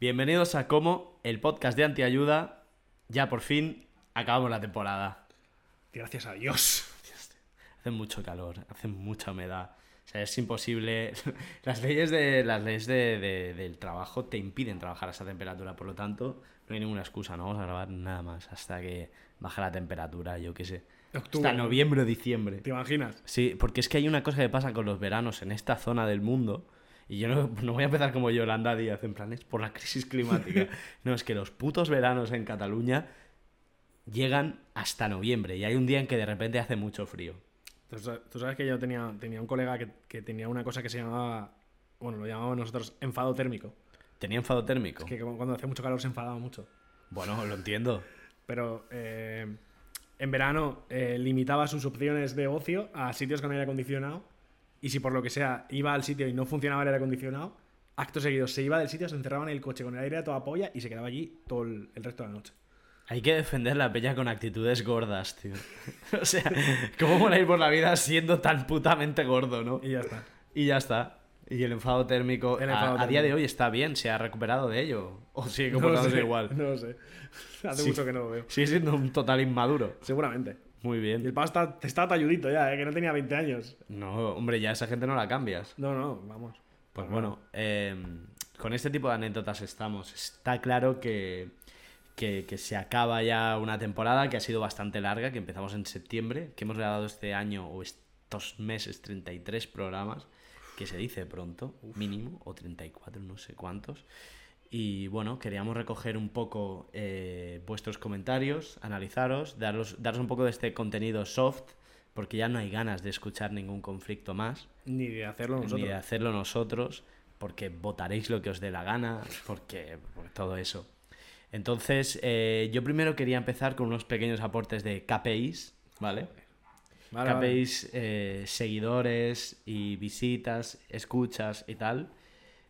Bienvenidos a Como, el podcast de Antiayuda. Ya por fin acabamos la temporada. Gracias a Dios. Hace mucho calor, hace mucha humedad. O sea, es imposible. Las leyes, de, las leyes de, de- del trabajo te impiden trabajar a esa temperatura, por lo tanto, no hay ninguna excusa, no vamos a grabar nada más hasta que baje la temperatura, yo qué sé. Octubre. Hasta noviembre o diciembre. ¿Te imaginas? Sí, porque es que hay una cosa que pasa con los veranos en esta zona del mundo. Y yo no, no voy a empezar como Yolanda Díaz, en plan, es por la crisis climática. No, es que los putos veranos en Cataluña llegan hasta noviembre. Y hay un día en que de repente hace mucho frío. Tú sa- tú sabes que yo tenía, tenía un colega que, que tenía una cosa que se llamaba, bueno, lo llamábamos nosotros enfado térmico. ¿Tenía enfado térmico? Que como cuando hacía mucho calor se enfadaba mucho. Bueno, lo entiendo. Pero eh, en verano eh, limitaba sus opciones de ocio a sitios con aire acondicionado. Y si por lo que sea iba al sitio y no funcionaba el aire acondicionado, acto seguido se iba del sitio, se encerraba en el coche con el aire a toda polla y se quedaba allí todo el, el resto de la noche. Hay que defender la peña con actitudes gordas, tío. o sea, ¿cómo mola ir por la vida siendo tan putamente gordo, no? Y ya está. Y ya está. Y el enfado térmico, El a- enfado a, día de hoy está bien, se ha recuperado de ello. O sigue No comportándose sé, igual. No lo sé. Hace Sí. mucho que no lo veo. Sigue siendo un total inmaduro. Seguramente. Muy Y bien. el pavo está, está talludito ya, ¿eh? que no tenía 20 años. No, hombre, ya esa gente no la cambias. No, no, vamos. Pues bueno, eh, con este tipo de anécdotas estamos. Está claro que, que, que se acaba ya una temporada que ha sido bastante larga, que empezamos en septiembre, que hemos grabado este año o estos meses 33 programas, que se dice pronto, mínimo, o 34, no sé cuántos. Y bueno, queríamos recoger un poco eh, vuestros comentarios, analizaros, daros, daros un poco de este contenido soft, porque ya no hay ganas de escuchar ningún conflicto más Ni de hacerlo nosotros. ni de hacerlo nosotros, porque votaréis lo que os dé la gana, porque, por todo eso. Entonces, eh, yo primero quería empezar con unos pequeños aportes de KPIs, ¿vale? Vale, vale. KPIs, eh, seguidores y visitas, escuchas y tal.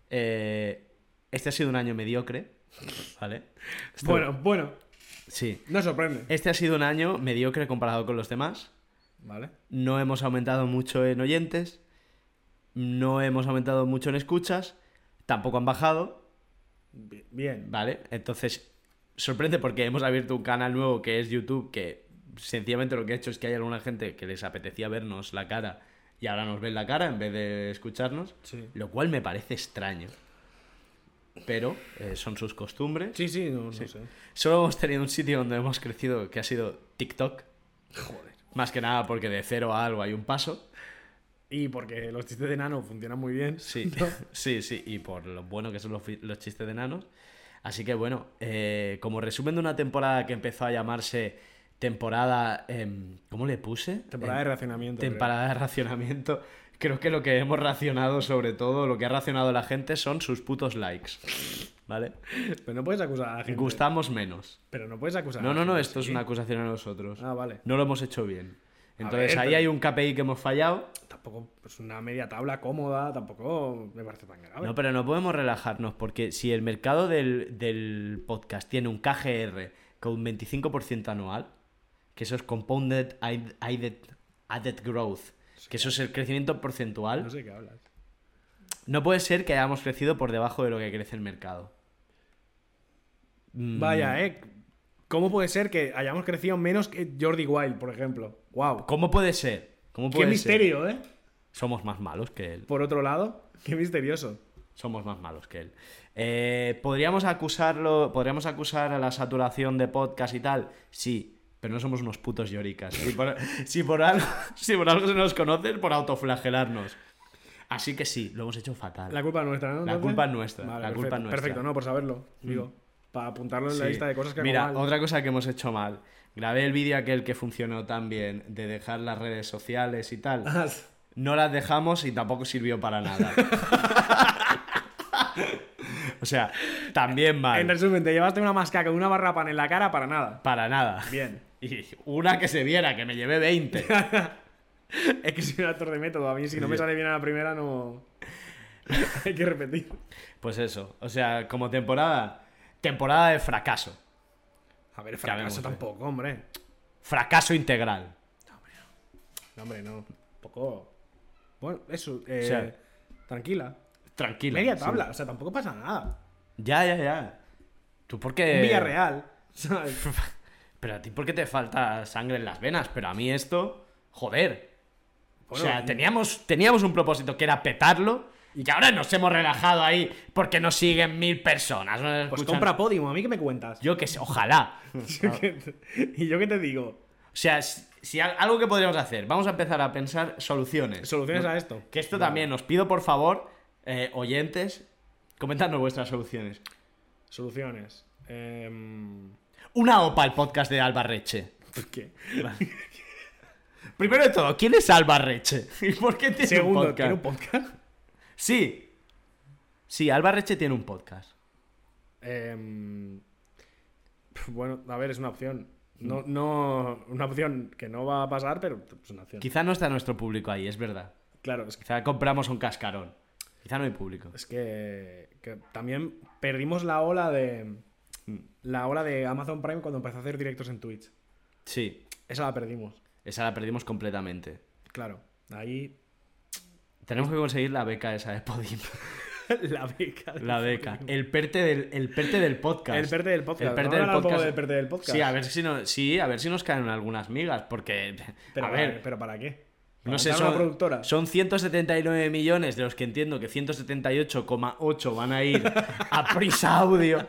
Eh, este ha sido un año mediocre, ¿vale? Bueno, bueno, Sí. no sorprende. Este ha sido un año mediocre comparado con los demás. Vale. No hemos aumentado mucho en oyentes, no hemos aumentado mucho en escuchas, tampoco han bajado, Bi- Bien. ¿vale? Entonces, sorprende porque hemos abierto un canal nuevo que es YouTube, que sencillamente lo que ha hecho es que hay alguna gente que les apetecía vernos la cara y ahora nos ven la cara en vez de escucharnos, Sí. lo cual me parece extraño. Pero eh, son sus costumbres. Sí, sí, no, no sé. Solo hemos tenido un sitio donde hemos crecido que ha sido TikTok. Joder. Más que nada porque de cero a algo hay un paso. Y porque los chistes de nano funcionan muy bien. Sí, ¿no? sí, sí, y por lo bueno que son los, los chistes de enanos. Así que bueno, eh, como resumen de una temporada que empezó a llamarse temporada... em, ¿Cómo le puse? Temporada de Em, racionamiento. creo. temporada de racionamiento. Creo que lo que hemos racionado sobre todo, lo que ha racionado la gente son sus putos likes. ¿Vale? Pero no puedes acusar a la gente. Gustamos menos. Pero no puedes acusar a No, la no, no, gente esto es una acusación a nosotros. Ah, vale. No lo hemos hecho bien. Entonces ver, ahí pero- hay un KPI que hemos fallado. Tampoco, pues una media tabla cómoda, tampoco me parece tan grave. No, pero no podemos relajarnos porque si el mercado del, del podcast tiene un KGR con un 25% anual, que eso es Compounded Added Growth, que eso es el crecimiento porcentual, No sé qué hablas. no puede ser que hayamos crecido por debajo de lo que crece el mercado. Mm, Vaya, ¿eh? ¿Cómo puede ser que hayamos crecido menos que Jordi Wild, por ejemplo? ¡Wow! ¿Cómo puede ser? ¿Cómo ¡Qué puede ser? misterio, eh! Somos más malos que él. Por otro lado, qué misterioso. Somos más malos que él. Eh, ¿Podríamos acusarlo, podríamos acusar a la saturación de podcast y tal? Sí, pero no somos unos putos lloricas. Si por, si por algo, si por algo se nos conoce es por autoflagelarnos. Así que sí, lo hemos hecho fatal. La culpa es nuestra, ¿no? La Entonces? culpa es nuestra, Vale, la perfecto, culpa es nuestra. Mm. Perfecto, no, por saberlo. Digo, para apuntarlo en la Sí. lista de cosas que hago Mira, mal. otra cosa que hemos hecho mal. Grabé el vídeo aquel que funcionó tan bien de dejar las redes sociales y tal. Ah, No las dejamos y tampoco sirvió para nada. o sea, también mal. En resumen, te llevaste una mascaca con una barra pan en la cara para nada. Para nada. Bien. Y una que se viera, que me llevé 20. Es que soy un actor de método. A mí, si no me sale bien a la primera, no. Hay que repetir. Pues eso. O sea, como temporada. Temporada de fracaso. A ver, Cabemos, fracaso eh. tampoco, hombre. Fracaso integral. No, hombre, no. Un poco. Bueno, eso. eh, sea, tranquila. Tranquilo. Media sí. tabla, o sea, tampoco pasa nada. Ya, ya, ya. ¿Tú por qué...? Villarreal. ¿sabes? Pero a ti por qué te falta sangre en las venas, pero a mí esto... Joder. Bueno, o sea, y- teníamos, teníamos un propósito que era petarlo y que ahora nos hemos relajado ahí porque nos siguen mil personas. nos Pues compra Podium, ¿a mí qué me cuentas? Yo que sé, ojalá. ¿Y yo qué te digo? O sea, si, si al- algo que podríamos hacer, vamos a empezar a pensar soluciones. ¿Soluciones a esto? Que esto también, os pido por favor, eh, oyentes, comentadnos vuestras soluciones. Soluciones. Em, Una OPA al podcast de Alba Reche. ¿Qué? Primero de todo, ¿quién es Alba Reche? ¿Y por qué tiene Segundo, un podcast? ¿tiene un podcast? Sí. Sí, Alba Reche tiene un podcast. Em, bueno, a ver, es una opción. No, no, una opción que no va a pasar, pero es una opción. Quizá no está nuestro público ahí, es verdad. Claro, es que, Quizá compramos un cascarón. Quizá no hay público. es que, que también perdimos la ola de la ola de Amazon Prime cuando empezó a hacer directos en Twitch. Sí, Esa la perdimos. esa la perdimos completamente. Claro, ahí Tenemos que conseguir la beca esa de Podium. la beca. La beca. El perte del, el perte del podcast. El perte del podcast. El perte del poco podcast. del perte del podcast. Sí, a ver si, no, sí, a ver si nos caen algunas migas, porque... Pero, a ver, ¿pero para qué? ¿Para no sé, son, productora? son 179 millones, de los que entiendo que 178,8 van a ir a Prisa Audio.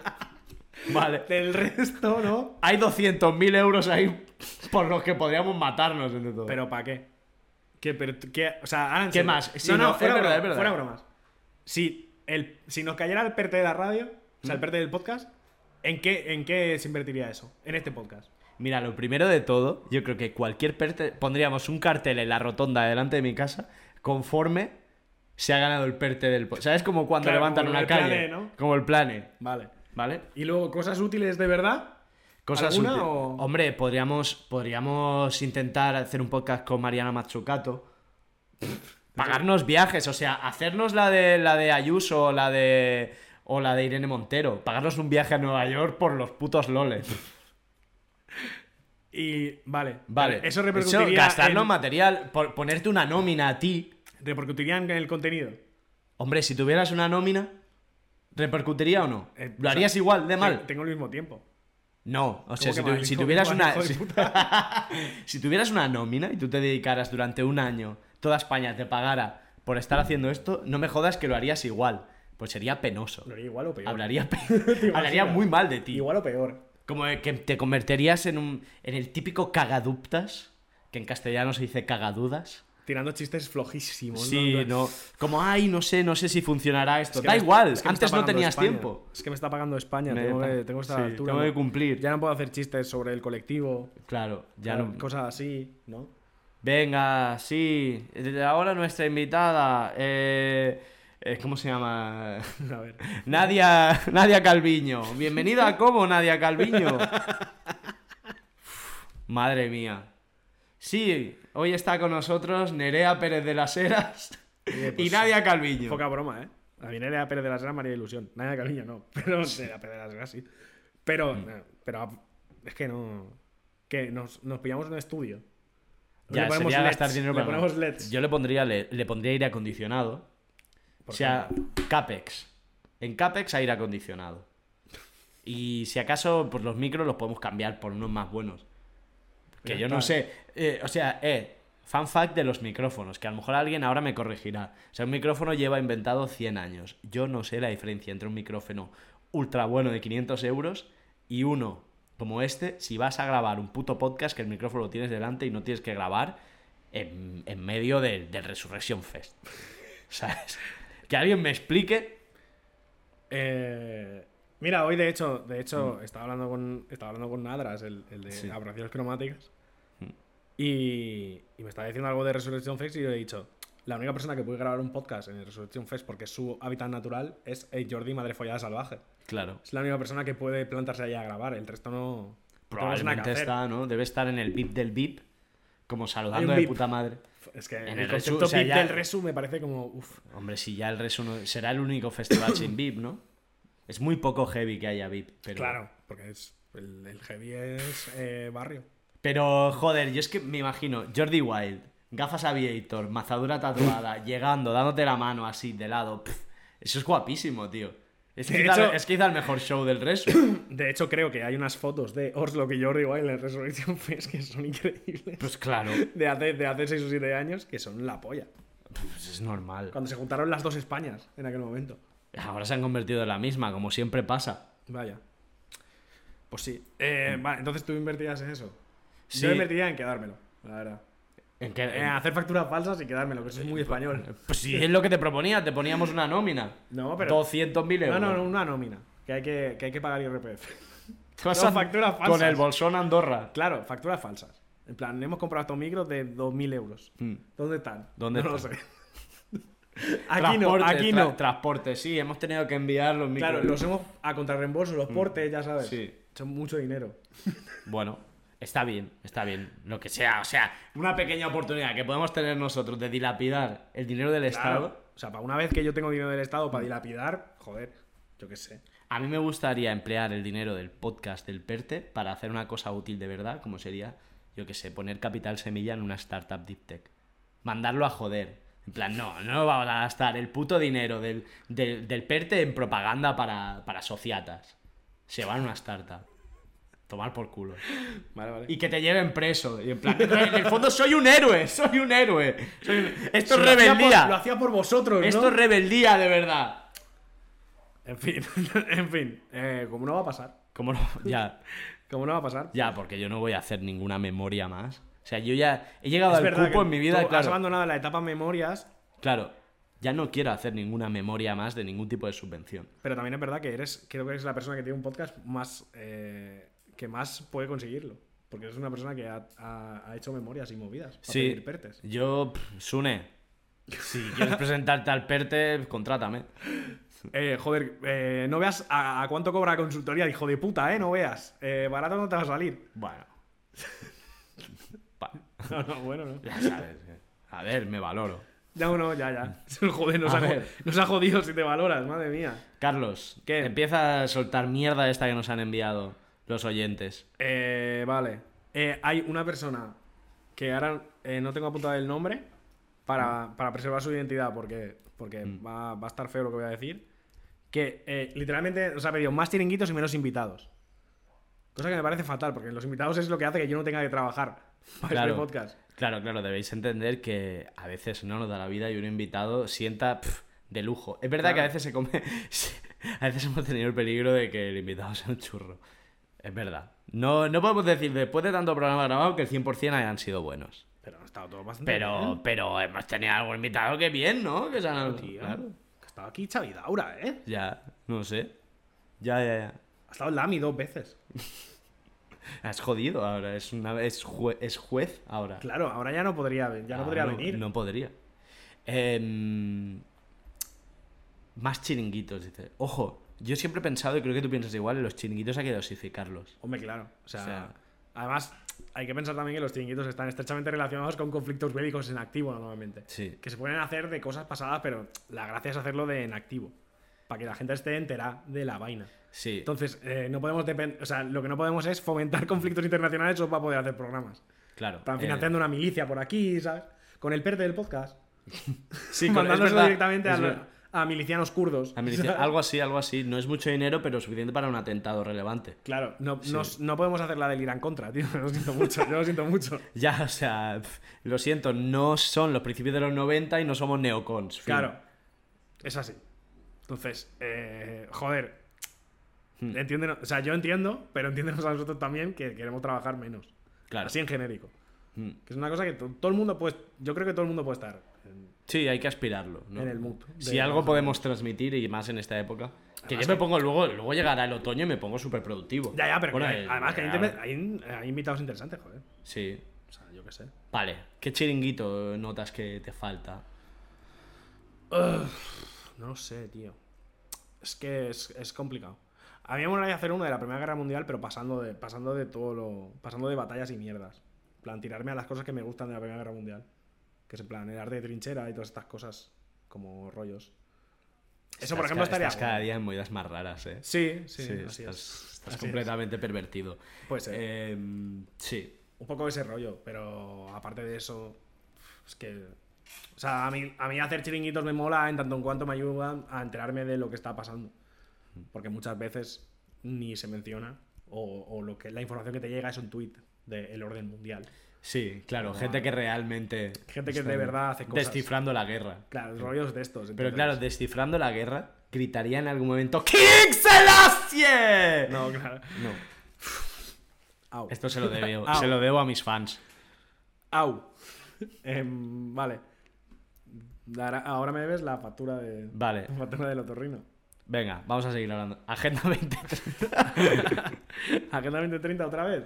Vale. Del resto, ¿no? Hay 200.000 euros ahí por los que podríamos matarnos entre todos. ¿Pero para qué? ¿Qué, pero, qué? O sea, ahora en ¿Qué serio. más? Sí, no, no, fuera, broma- verdad. fuera bromas. Si, el, si nos cayera el PERTE de la radio, o ¿Mm? sea, el PERTE del podcast, ¿en qué, ¿en qué se invertiría eso? En este podcast. Mira, lo primero de todo, yo creo que cualquier perte... Pondríamos un cartel en la rotonda delante de mi casa conforme se ha ganado el perte del... po- ¿Sabes? Como cuando Claro, levantan como una el calle. plane, ¿no? Como el plane. Vale. ¿Vale? Y luego, cosas útiles de verdad. Cosas ¿Alguna útiles. o- Hombre, podríamos, podríamos intentar hacer un podcast con Mariana Mazzucato. Pagarnos viajes, o sea, hacernos la de la de Ayuso o la de o la de Irene Montero, pagarnos un viaje a Nueva York por los putos loles. Y vale. Vale. Eso repercutiría, en en, material, por ponerte una nómina a ti. repercutiría en el contenido. Hombre, si tuvieras una nómina, ¿repercutiría o no? Eh, ¿Lo o harías sea, igual de mal? te- Tengo el mismo tiempo. No, o sea, ¿Cómo si, tu- si ¿Cómo tuvieras una. si- tuvieras una nómina y tú te dedicaras durante un año, toda España te pagara por estar haciendo esto, no me jodas que lo harías igual. Pues sería penoso. Lo haría igual o peor. Hablaría, pe- hablaría muy mal de ti. Igual o peor. Como que te convertirías en un. en el típico cagaduptas, que en castellano se dice cagadudas. Tirando chistes flojísimos. Sí, no. Como, ay, no sé, no sé si funcionará esto. Es que da me- igual, es que me antes no tenías España. tiempo. Es que me está pagando España. Me tengo, pa- que, tengo que estar sí, altura. tengo que cumplir. Ya no puedo hacer chistes sobre el colectivo. Claro, ya no. Cosas así, ¿no? Venga, sí. Ahora nuestra invitada. Eh, eh, ¿Cómo se llama? A ver. Nadia, Nadia Calviño. Bienvenida a Como, Nadia Calviño. Madre mía. Sí, hoy está con nosotros Nerea Pérez de las Heras Oye, y pues, Nadia Calviño. Poca broma, ¿eh? A mí Nerea Pérez de las Heras María Ilusión. Nadia Calviño no. Pero Nerea Pérez de las Heras sí. Pero, Mm. no, pero ah, es que no. Que nos, nos pillamos en un estudio. Ya, Le ponemos sería LEDs, gastar dinero le para ponemos. LEDs. Yo le pondría, le, le pondría aire acondicionado. O ¿Por sea, CAPEX. En CAPEX aire acondicionado. Y si acaso, pues los micros los podemos cambiar por unos más buenos. Que yo no sé. Eh, o sea, eh, fan fact de los micrófonos, que a lo mejor alguien ahora me corregirá. O sea, un micrófono lleva inventado 100 años. Yo no sé la diferencia entre un micrófono ultra bueno de 500 euros y uno como este, si vas a grabar un puto podcast que el micrófono lo tienes delante y no tienes que grabar en, en medio del, del Resurrection Fest. ¿Sabes? Que alguien me explique. Eh, mira, hoy de hecho, de hecho, estaba hablando con. Estaba hablando con Nadras, el, el de Mm. Sí. Mm. aberraciones cromáticas. Y, y me estaba diciendo algo de Resurrection Fest y yo le he dicho. La única persona que puede grabar un podcast en el Resurrection Fest porque es su hábitat natural es el Jordi Madre Follada Salvaje. Claro. Es la única persona que puede plantarse ahí a grabar. El resto no. Probablemente está, ¿no? Debe estar en el VIP del VIP. Como saludando de puta madre. Es que En el, el concepto resu- o sea, VIP ya- del resu me parece como. Uf. Hombre, si ya el no- será el único festival sin VIP, ¿no? Es muy poco heavy que haya VIP. Pero... Claro, porque es. El, el heavy es eh, barrio. Pero, joder, yo es que me imagino Jordi Wild, gafas aviator, mazadura tatuada, llegando, dándote la mano así de lado. eso es guapísimo, tío. Es quizá, hecho- es quizá el mejor show del resto. De hecho, creo que hay unas fotos de Oslo y Jordi Wild en Resurrection Fest que son increíbles. Pues claro, De hace, de hace 6 o 7 años que son la polla. pues es normal. Cuando se juntaron las dos Españas en aquel momento. Ahora se han convertido en la misma, como siempre pasa. Vaya. Pues sí. Eh, vale, entonces tú invertirías en eso. Sí. Yo invertiría en quedármelo, la verdad. ¿En hacer facturas falsas y quedármelo, que eso es muy español. Pues sí, es lo que te proponía, te poníamos una nómina. No, pero. 200.000 No, euros. no, no, una nómina. Que hay que, que hay que pagar IRPF. No, facturas Con falsas. el bolsón Andorra. Claro, facturas falsas. En plan, hemos comprado estos micros de 2.000 euros. Mm. ¿Dónde están? ¿Dónde no están? lo sé. aquí no, aquí tra- no. Transporte, sí, hemos tenido que enviar los micros. Claro, los hemos a contrarreembolso, los portes, ya sabes. Mm. Sí. Son mucho dinero. Bueno, está bien, está bien. Lo que sea, o sea, una pequeña oportunidad que podemos tener nosotros de dilapidar el dinero del Estado. O sea, para una vez que yo tengo dinero del Estado para dilapidar, joder, yo qué sé. A mí me gustaría emplear el dinero del podcast del PERTE para hacer una cosa útil de verdad, como sería, yo qué sé, poner capital semilla en una startup deep tech. Mandarlo a joder. En plan, no, no vamos a gastar el puto dinero del, del, del PERTE en propaganda para, para sociatas. Se van a una startup. Tomar por culo. Vale, vale. Y que te lleven preso. Y en plan, en el fondo soy un héroe, soy un héroe. Soy un- Esto es hacía rebeldía. por- lo hacía por vosotros, ¿no? Esto es rebeldía de verdad. En fin, en fin. eh, como no va a pasar. Ya. Como no va a pasar. Ya, porque yo no voy a hacer ninguna memoria más. O sea, yo ya he llegado es al verdad cupo que en mi vida, tú has claro. abandonado la etapa memorias, Claro, ya no quiero hacer ninguna memoria más de ningún tipo de subvención. pero también es verdad que eres, creo que eres la persona que tiene un podcast más eh, que más puede conseguirlo. Porque eres una persona que ha, ha- ha hecho memorias y movidas. Para Sí, pedir pertes. yo, pff, Sune, si quieres presentarte al PERTE, contrátame. Eh, joder, eh, no veas a, a cuánto cobra la consultoría, hijo de puta, ¿eh? No veas. Eh, barato no te va a salir. Bueno. No, no, bueno, no. ya sabes. eh. A ver, me valoro. No, no, ya, ya. Joder, nos A ha, ver. nos ha jodido si te valoras, madre mía. Carlos, ¿Qué? empieza a soltar mierda esta que nos han enviado los oyentes. Eh, vale. Eh, hay una persona que ahora eh, no tengo apuntado el nombre para, para preservar su identidad porque, porque va, va a estar feo lo que voy a decir. Que literalmente nos ha pedido más chiringuitos y menos invitados. Cosa que me parece fatal porque los invitados es lo que hace que yo no tenga que trabajar para Claro. este podcast. Claro, claro, debéis entender que a veces no nos da la vida y un invitado sienta pf, de lujo. Es verdad Claro. que a veces se come. A veces hemos tenido el peligro de que el invitado sea un churro. Es verdad. No, no podemos decir después de tanto programa grabado que el 100% hayan sido buenos. Pero ha estado todo bastante Pero, bien. pero hemos tenido algún invitado que bien, ¿no? Que se han- Tío, claro. que ha estado aquí Xavi Daura, ¿eh? Ya, no sé. Ya, ya, ya. Ha estado Lami dos veces. Has jodido ahora. Es, una, es, jue- es juez ahora. Claro, ahora ya no podría, ya no Ah, podría venir. No podría. Em, más chiringuitos, dice. Ojo, yo siempre he pensado, y creo que tú piensas igual, en los chiringuitos hay que dosificarlos. Hombre, claro. O sea, O sea- además, hay que pensar también que los chiringuitos están estrechamente relacionados con conflictos bélicos en activo normalmente. Sí. Que se pueden hacer de cosas pasadas, pero la gracia es hacerlo de en activo. Para que la gente esté entera de la vaina. Sí. Entonces, eh, no podemos o sea, lo que no podemos es fomentar conflictos internacionales solo para poder hacer programas. claro. Están eh, financiando una milicia por aquí, ¿sabes? Con el PERTE del podcast. sí, mandándoselo verdad, directamente a, milicianos kurdos. a milicia- algo así, algo así. No es mucho dinero, pero suficiente para un atentado relevante. Claro, no, nos- no podemos hacer la del Irán contra, tío. Lo siento mucho, yo lo siento mucho. Ya, o sea, lo siento, no son los principios de los 90 y no somos neocons. fin. Claro, es así. Entonces, eh, joder, Hmm. o sea, yo entiendo, pero entiéndenos a nosotros también que queremos trabajar menos. Claro. Así en genérico. Mm. Que es una cosa que to- todo el mundo puede, yo creo que todo el mundo puede estar. en- Sí, hay que aspirarlo. ¿no? En el mood Si algo trabajar. podemos transmitir y más en esta época. Que Además yo me que- pongo luego, luego llegará el otoño y me pongo súper productivo. Ya, ya, pero Bueno, que- además que hay invitados interesantes, joder. Sí. O sea, yo qué sé. Vale. ¿Qué chiringuito notas que te falta? No lo sé, tío. Es que es, es complicado. A mí me molaría hacer uno de la Primera Guerra Mundial, pero pasando de, pasando de todo lo. pasando de batallas y mierdas. En plan, tirarme a las cosas que me gustan de la Primera Guerra Mundial. Que es en plan, el arte de trinchera y todas estas cosas como rollos. Eso, por ejemplo, estaría. Estás cada día en movidas más raras, ¿eh? Sí, sí, Sí, así estás, es. estás Así es. completamente pervertido. Ser. Em, sí. Un poco ese rollo, pero aparte de eso. Es que. O sea, a mí, a mí hacer chiringuitos me mola en tanto en cuanto me ayudan a enterarme de lo que está pasando. Porque muchas veces ni se menciona o, o lo que la información que te llega es un tweet del orden mundial. Sí, claro, gente que realmente. Gente que de verdad hace cosas. Descifrando la guerra. Claro, rollos de estos. Pero claro, descifrando la guerra, gritaría en algún momento ¡King Selassie! No, claro. No. Au. Esto se lo debo, se lo debo a mis fans. Au. Em, vale. Ahora me debes la factura de. Vale. La factura del otorrino. Venga, vamos a seguir hablando. Agenda 20. ¿Agenda 2030 otra vez?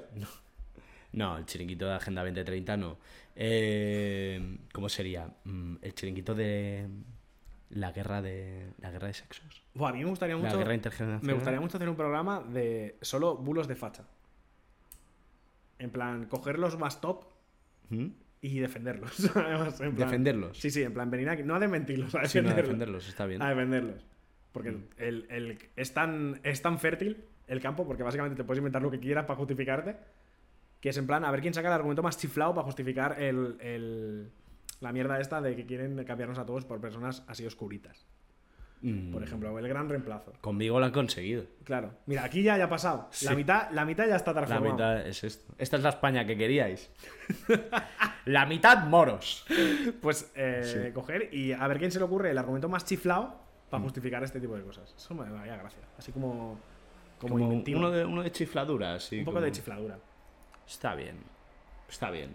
No, el chiringuito de Agenda 2030 no. Eh, ¿Cómo sería? Mm, El chiringuito de la guerra de la guerra de sexos. A mí me gustaría La mucho. guerra intergeneracional. Me gustaría mucho hacer un programa de solo bulos de facha. En plan, coger los más top ¿Mm? Y defenderlos. Además, en plan- Defenderlos. Sí, sí, en plan, venir aquí. No a desmentirlos, a Sí, no, defenderlos. defenderlos, está bien. A defenderlos. Porque el, el- es, tan, es tan fértil el campo, porque básicamente te puedes inventar lo que quieras para justificarte, que es en plan, a ver quién saca el argumento más chiflado para justificar el, el- la mierda esta de que quieren cambiarnos a todos por personas así oscuritas. Mm, Por ejemplo, el gran reemplazo. Conmigo lo han conseguido. Claro. Mira, aquí ya, ya ha pasado. La, mitad, la mitad ya está La transformada. mitad es esto. Esta es la España que queríais. la mitad moros. Pues eh, coger y a ver quién se le ocurre el argumento más chiflado Mm. para justificar este tipo de cosas. Eso me daría gracia. Así como, como, Como inventivo. uno de, uno de chifladura, sí. un poco como- de chifladura. Está bien. Está bien.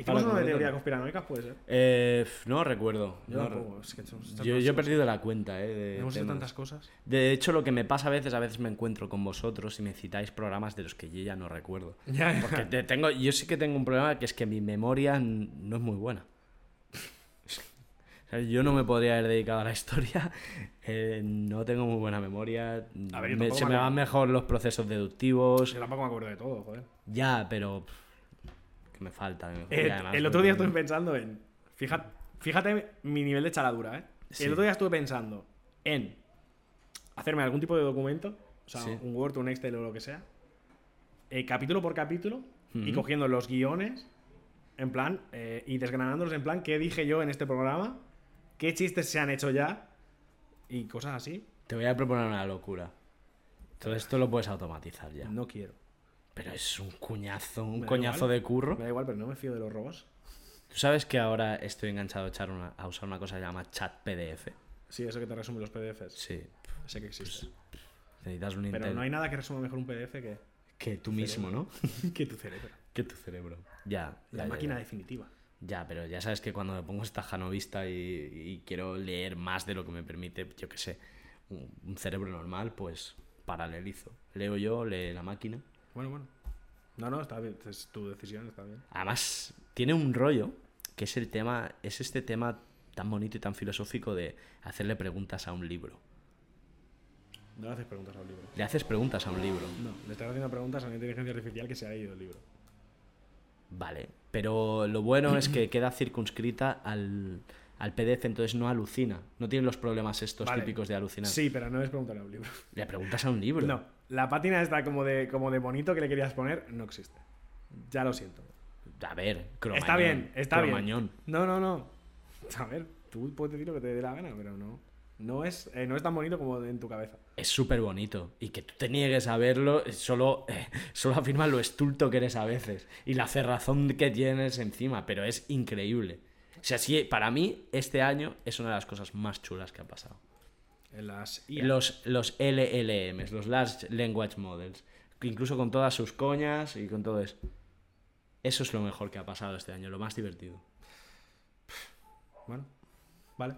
Hicimos uno de teoría conspiranoica, puede ser. Eh, no recuerdo. Yo No tampoco, re- es que somos- yo, yo he perdido la cuenta, eh. de Hemos hecho tantas cosas. De hecho, lo que me pasa a veces, a veces me encuentro con vosotros y me citáis programas de los que yo ya no recuerdo. Ya, ya. Porque te- tengo, yo sí que tengo un problema que es que mi memoria no es muy buena. Yo no me podría haber dedicado a la historia, eh, no tengo muy buena memoria, A ver, yo me- tampoco se me van mejor los procesos deductivos, Yo tampoco me acuerdo de todo, joder. ya, pero pff, que me falta. Eh, además el otro día estuve pensando en. Fíjate, fíjate mi nivel de chaladura, ¿eh? Sí. El otro día estuve pensando en hacerme algún tipo de documento, o sea, Sí. un Word, un Excel o lo que sea, eh, capítulo por capítulo, y cogiendo los guiones, en plan, eh, y desgranándolos en plan, qué dije yo en este programa, qué chistes se han hecho ya, y cosas así. Te voy a proponer una locura. Todo esto lo puedes automatizar ya. No quiero. Pero es un cuñazo, un coñazo igual. de curro. Me da igual, pero no me fío de los robots. Tú sabes que ahora estoy enganchado a, echar una- a usar una cosa que se llama chat PDF. Sí, eso que te resume los PDFs. Sí. Sé que existe. Necesitas un Pero no hay nada que resuma mejor un PDF que, Que tú mismo, ¿no? que tu cerebro. que tu cerebro. Ya. La ya, ya, máquina ya. definitiva. Ya, pero ya sabes que cuando me pongo esta janovista y, y quiero leer más de lo que me permite, yo qué sé, un, un cerebro normal, pues paralelizo. Leo yo, lee la máquina. Bueno, bueno. No, no, está bien. Es tu decisión, está bien. Además, tiene un rollo que es el tema, es este tema tan bonito y tan filosófico de hacerle preguntas a un libro. No le haces preguntas al libro. Le haces preguntas a un libro. No, le estás haciendo preguntas a una inteligencia artificial que se ha leído el libro. Vale, pero lo bueno es que queda circunscrita al, al PDF, entonces no alucina. No tiene los problemas estos Vale. típicos de alucinar. Sí, pero no es preguntarle a un libro. Le preguntas a un libro. No, la pátina esta como de, como de bonito que le querías poner no existe. Ya lo siento. A ver, cromañón. está bien, está cromañón. bien. No, no, no. A ver, tú puedes decir lo que te dé la gana, pero no. No es, eh, no es tan bonito como en tu cabeza. Es súper bonito. Y que tú te niegues a verlo eh, solo, eh, solo afirma lo estulto que eres a veces. Y la cerrazón que tienes encima. Pero es increíble. O sea, sí, para mí, este año es una de las cosas más chulas que ha pasado. Las. Los, los LLMs, los Large Language Models. Incluso con todas sus coñas y con todo eso. Eso es lo mejor que ha pasado este año, lo más divertido. Bueno, vale.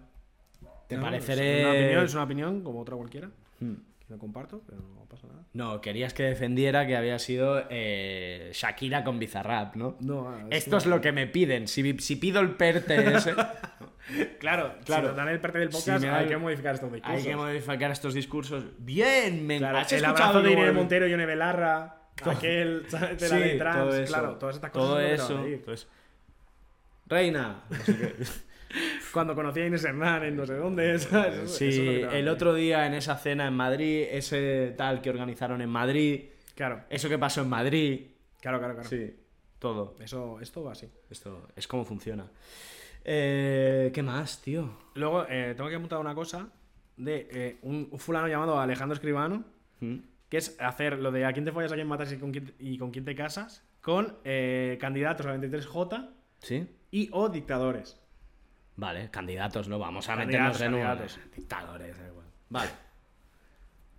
Te No, pareceré- Es una, opinión, es una opinión como otra cualquiera. Hmm. No comparto, pero no pasa nada. No, querías que defendiera que había sido eh, Shakira con Bizarrap, ¿no? No, ah, Esto es lo que me piden. Si, si pido el PERTE ese, Claro, Claro. Si nos dan el parte del podcast, Si hay que modificar estos discursos. hay que modificar estos discursos. Bien, me Claro, ¿has el abrazo de Irene Montero y Yone Belarra, aquel de la Sí, ley trans, todo eso. claro, todas estas cosas. Todo eso. Reina. no sé qué. Cuando conocí a Inés Hernán en no sé dónde, ¿sabes? Eso- Sí, eso es el otro día en esa cena en Madrid, ese tal que organizaron en Madrid, Claro, eso que pasó en Madrid. claro, claro. claro. Sí, todo. Eso, esto va así. Esto es como funciona. Eh, ¿Qué más, tío? Luego, eh, tengo que apuntar una cosa de eh, un, un fulano llamado Alejandro Escribano, ¿Mm? que es hacer lo de a quién te follas, a quién matas y con quién, y con quién te casas, con eh, candidatos a 23J ¿Sí? y o dictadores. Vale, candidatos, ¿no? Vamos a Candidatos, meternos en un... candidatos. Dictadores, da igual. Vale.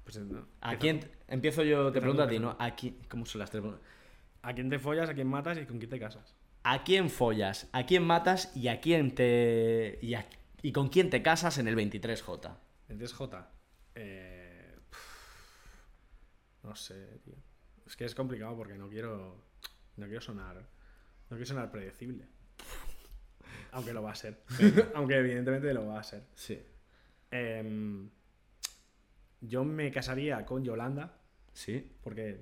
Pues, eh, no. ¿A quién? Empiezo yo, te pregunto a ti, ¿no? ¿A quién? ¿Cómo son las tres? A quién te follas, a quién matas y con quién te casas. ¿A quién follas? ¿A quién matas? ¿Y a quién te... y, a- y con quién te casas en el 23J? 23J. Eh, no sé, tío. Es que es complicado porque no quiero. No quiero sonar. No quiero sonar predecible. Aunque lo va a ser. Aunque evidentemente lo va a ser. Sí. Em, yo me casaría con Yolanda. ¿Sí? Porque.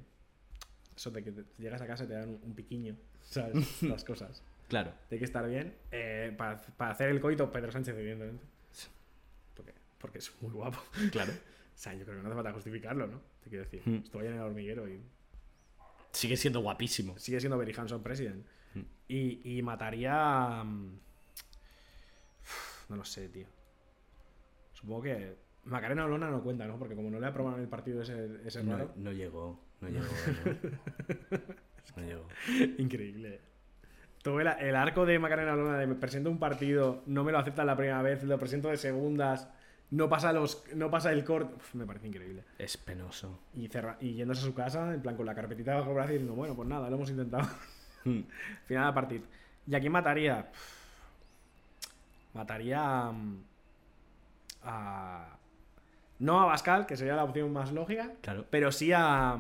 Eso de que te- llegas a casa y te dan un, un piquiño. ¿Sabes? Las cosas. Claro. Tiene que estar bien. Eh, para, para hacer el coito, Pedro Sánchez, evidentemente. Porque, porque es muy guapo. Claro. O sea, yo creo que no hace falta justificarlo, ¿no? Te quiero decir. Hmm. Estoy en el hormiguero y Sigue siendo guapísimo. sigue siendo Berry Hanson president. Hmm. Y, y mataría. mm, No lo sé, tío. Supongo que. Macarena Olona no cuenta, ¿no? Porque como no le aprobaron el partido ese, ese No, raro. no llegó. No llegó. No, No llegó. Increíble. Todo el, el arco de Macarena Olona de me presento un partido, no me lo aceptan la primera vez, lo presento de segundas, no pasa, los, no pasa el corte. Me parece increíble. Es penoso. Y, cerra- y yéndose a su casa, en plan con la carpetita bajo el brazo y diciendo, bueno, pues nada, lo hemos intentado. Hmm. Final de partido. ¿Y a quién mataría? Mataría mm, a... No a Bascal, que sería la opción más lógica, Claro. pero sí a...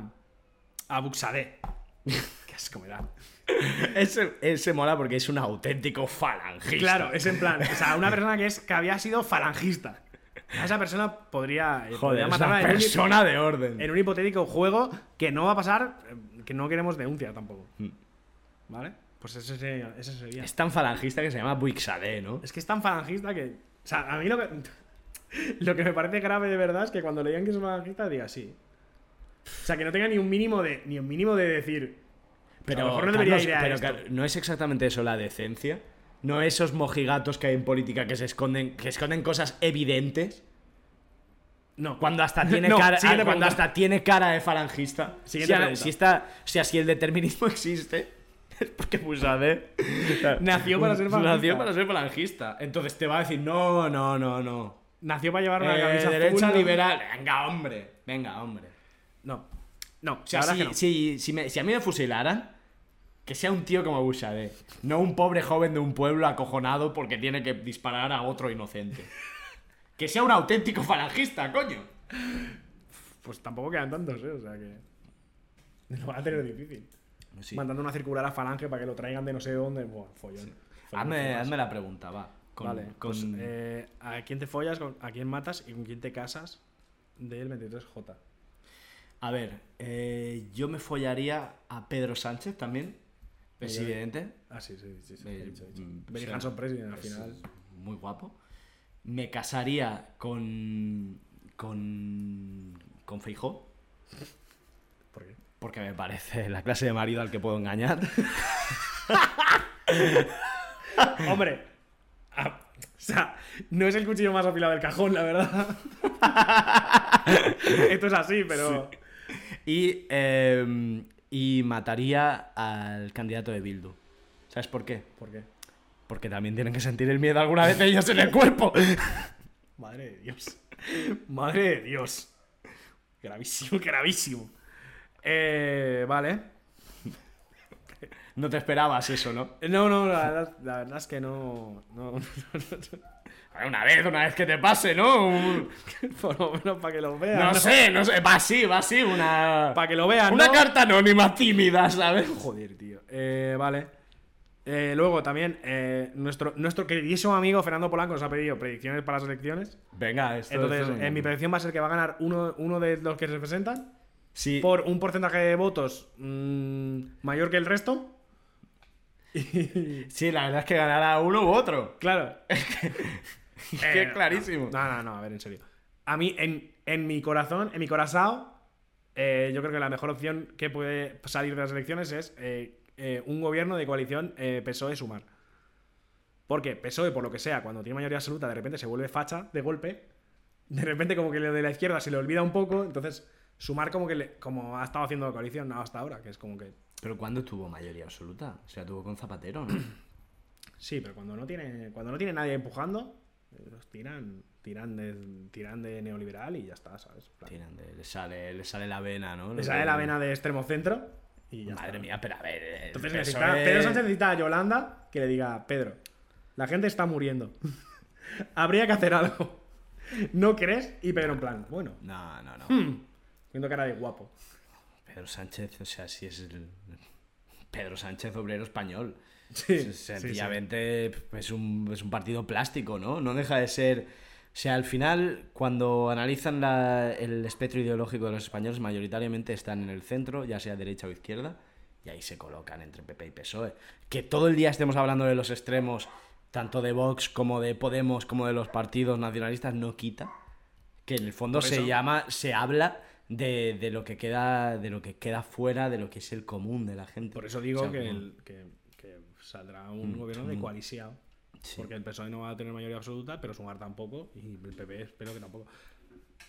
A Buxadé. Qué asco me da. Ese, ese mola porque es un auténtico falangista. Claro, es en plan, o sea, una persona que, es, que había sido falangista. A esa persona podría, eh, Joder, podría matarla un- persona de orden. en un hipotético juego que no va a pasar, eh, que no queremos denuncia tampoco. Hmm. ¿Vale? Pues ese sería. Ese sería. Es tan falangista que se llama Buixadé, ¿no? Es que es tan falangista que. O sea, a mí lo que. Lo que me parece grave de verdad es que cuando le digan que es falangista diga sí. O sea, que no tenga ni un mínimo de. Ni un mínimo de decir. Pero, a lo mejor no debería Carlos, ir a pero, esto. Car- no es exactamente eso la decencia. No esos mojigatos que hay en política que se esconden, que esconden cosas evidentes. No. Cuando hasta tiene No, cara, cuando hasta tiene cara de falangista. Siguiente si, si está, o sea, si el determinismo existe, es porque Buixadé Nació para ser falangista. Nació para ser falangista. Entonces te va a decir, no, no, no, no. Nació para llevar una Eh, camisa derecha liberal. Venga, hombre. Venga, hombre. No. No. O sea, si, que no. si- si me- si a mí me fusilaran, que sea un tío como Bushade. No un pobre joven de un pueblo acojonado porque tiene que disparar a otro inocente. que sea un auténtico falangista, coño. Pues tampoco quedan tantos, ¿eh? O sea que. Lo van a tener difícil. Mandando una circular a Falange para que lo traigan de no sé dónde. Buah, follón. Follón, Hazme, hazme la pregunta, va. Con- vale, con- pues, eh, ¿a quién te follas, a quién matas y con quién te casas del 23J? A ver, eh, yo me follaría a Pedro Sánchez también. Evidente. Ah, sí, sí, sí. sí, Eh, dicho, mm, Benny o sea, Hanson President al final. Muy guapo. Me casaría con. con. con Feijó. Porque me parece la clase de marido al que puedo engañar. Hombre, ah, o sea, no es el cuchillo más afilado del cajón, la verdad. Esto es así, pero. Y, eh, y mataría al candidato de Bildu. ¿Sabes por qué? ¿Por qué? Porque también tienen que sentir el miedo alguna vez ellos en el cuerpo. Madre de Dios. Madre de Dios. Gravísimo, gravísimo. Eh, vale. No te esperabas eso, ¿no? No, no, la verdad, la verdad es que no. no, Una vez, una vez que te pase, ¿no? Por lo menos para que lo vean. No sé, no sé. Va así, va así. Una. Para que lo vean. Una ¿no? carta anónima tímida, ¿sabes? Joder, tío. Eh, vale. Eh, luego también, eh, nuestro, nuestro queridísimo amigo Fernando Polanco nos ha pedido predicciones para las elecciones. Venga, esto Entonces, esto es eh, mi predicción va a ser que va a ganar uno, uno de los que se presentan Sí. por un porcentaje de votos mm, mayor que el resto. Sí, la verdad es que ganará uno u otro. Claro. que Eh, clarísimo. No, no, no, a ver, en serio. A mí, en, en mi corazón, en mi corazón, eh, yo creo que la mejor opción que puede salir de las elecciones es eh, un gobierno de coalición PSOE-Sumar. Porque PSOE, por lo que sea, cuando tiene mayoría absoluta, de repente se vuelve facha de golpe de repente como que lo de la izquierda se le olvida un poco, entonces sumar como que le- como ha estado haciendo la coalición hasta ahora, que es como que Pero ¿cuándo tuvo mayoría absoluta? O sea, tuvo con Zapatero, ¿no? sí, pero cuando no tiene cuando no tiene nadie empujando, eh, los tiran tiran de tiran de neoliberal y ya está, ¿sabes? Plan, Tiran de- le, sale, le sale la vena, ¿no? Le sale la vena de extremo centro y ya Madre está. mía, pero a ver. el Entonces necesita, Pedro Sánchez necesita a Yolanda que le diga, Pedro, la gente está muriendo. Habría que hacer algo. ¿No crees? Y Pedro en plan, bueno, No, no, no. hmm, viendo cara de guapo. Pedro Sánchez, o sea, sí es el. Pedro Sánchez, obrero español. Sí, Sencillamente Es, un, es un partido plástico, ¿no? No deja de ser. O sea, al final, cuando analizan la- el espectro ideológico de los españoles, mayoritariamente están en el centro, ya sea derecha o izquierda, y ahí se colocan entre PP y PSOE. Que todo el día estemos hablando de los extremos, tanto de Vox como de Podemos, como de los partidos nacionalistas, no quita que en el fondo se llama, se habla de, de lo que queda, de lo que queda fuera de lo que es el común de la gente. Por eso digo O sea, que, el- que, que saldrá un gobierno de coalición. Sí. Porque el PSOE no va a tener mayoría absoluta, pero Sumar tampoco. Y el PP espero que tampoco.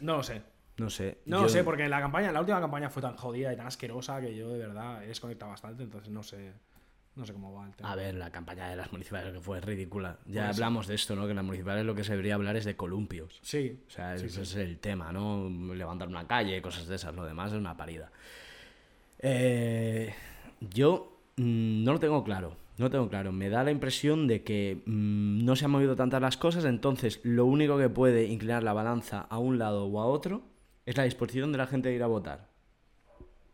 No lo sé. No sé. No yo- lo sé, porque la campaña, la última campaña fue tan jodida y tan asquerosa que yo de verdad he desconectado bastante, entonces no sé. No sé cómo va el tema. A ver, la campaña de las municipales que fue ridícula. Ya Por eso. hablamos de esto, ¿no? Que en las municipales lo que se debería hablar es de columpios. Sí. O sea, Sí, ese sí. es el tema, ¿no? Levantar una calle, cosas de esas. Lo demás es una parida. Eh, yo mm, no lo tengo claro. No lo tengo claro. Me da la impresión de que mm, no se han movido tantas las cosas, entonces lo único que puede inclinar la balanza a un lado o a otro es la disposición de la gente de ir a votar.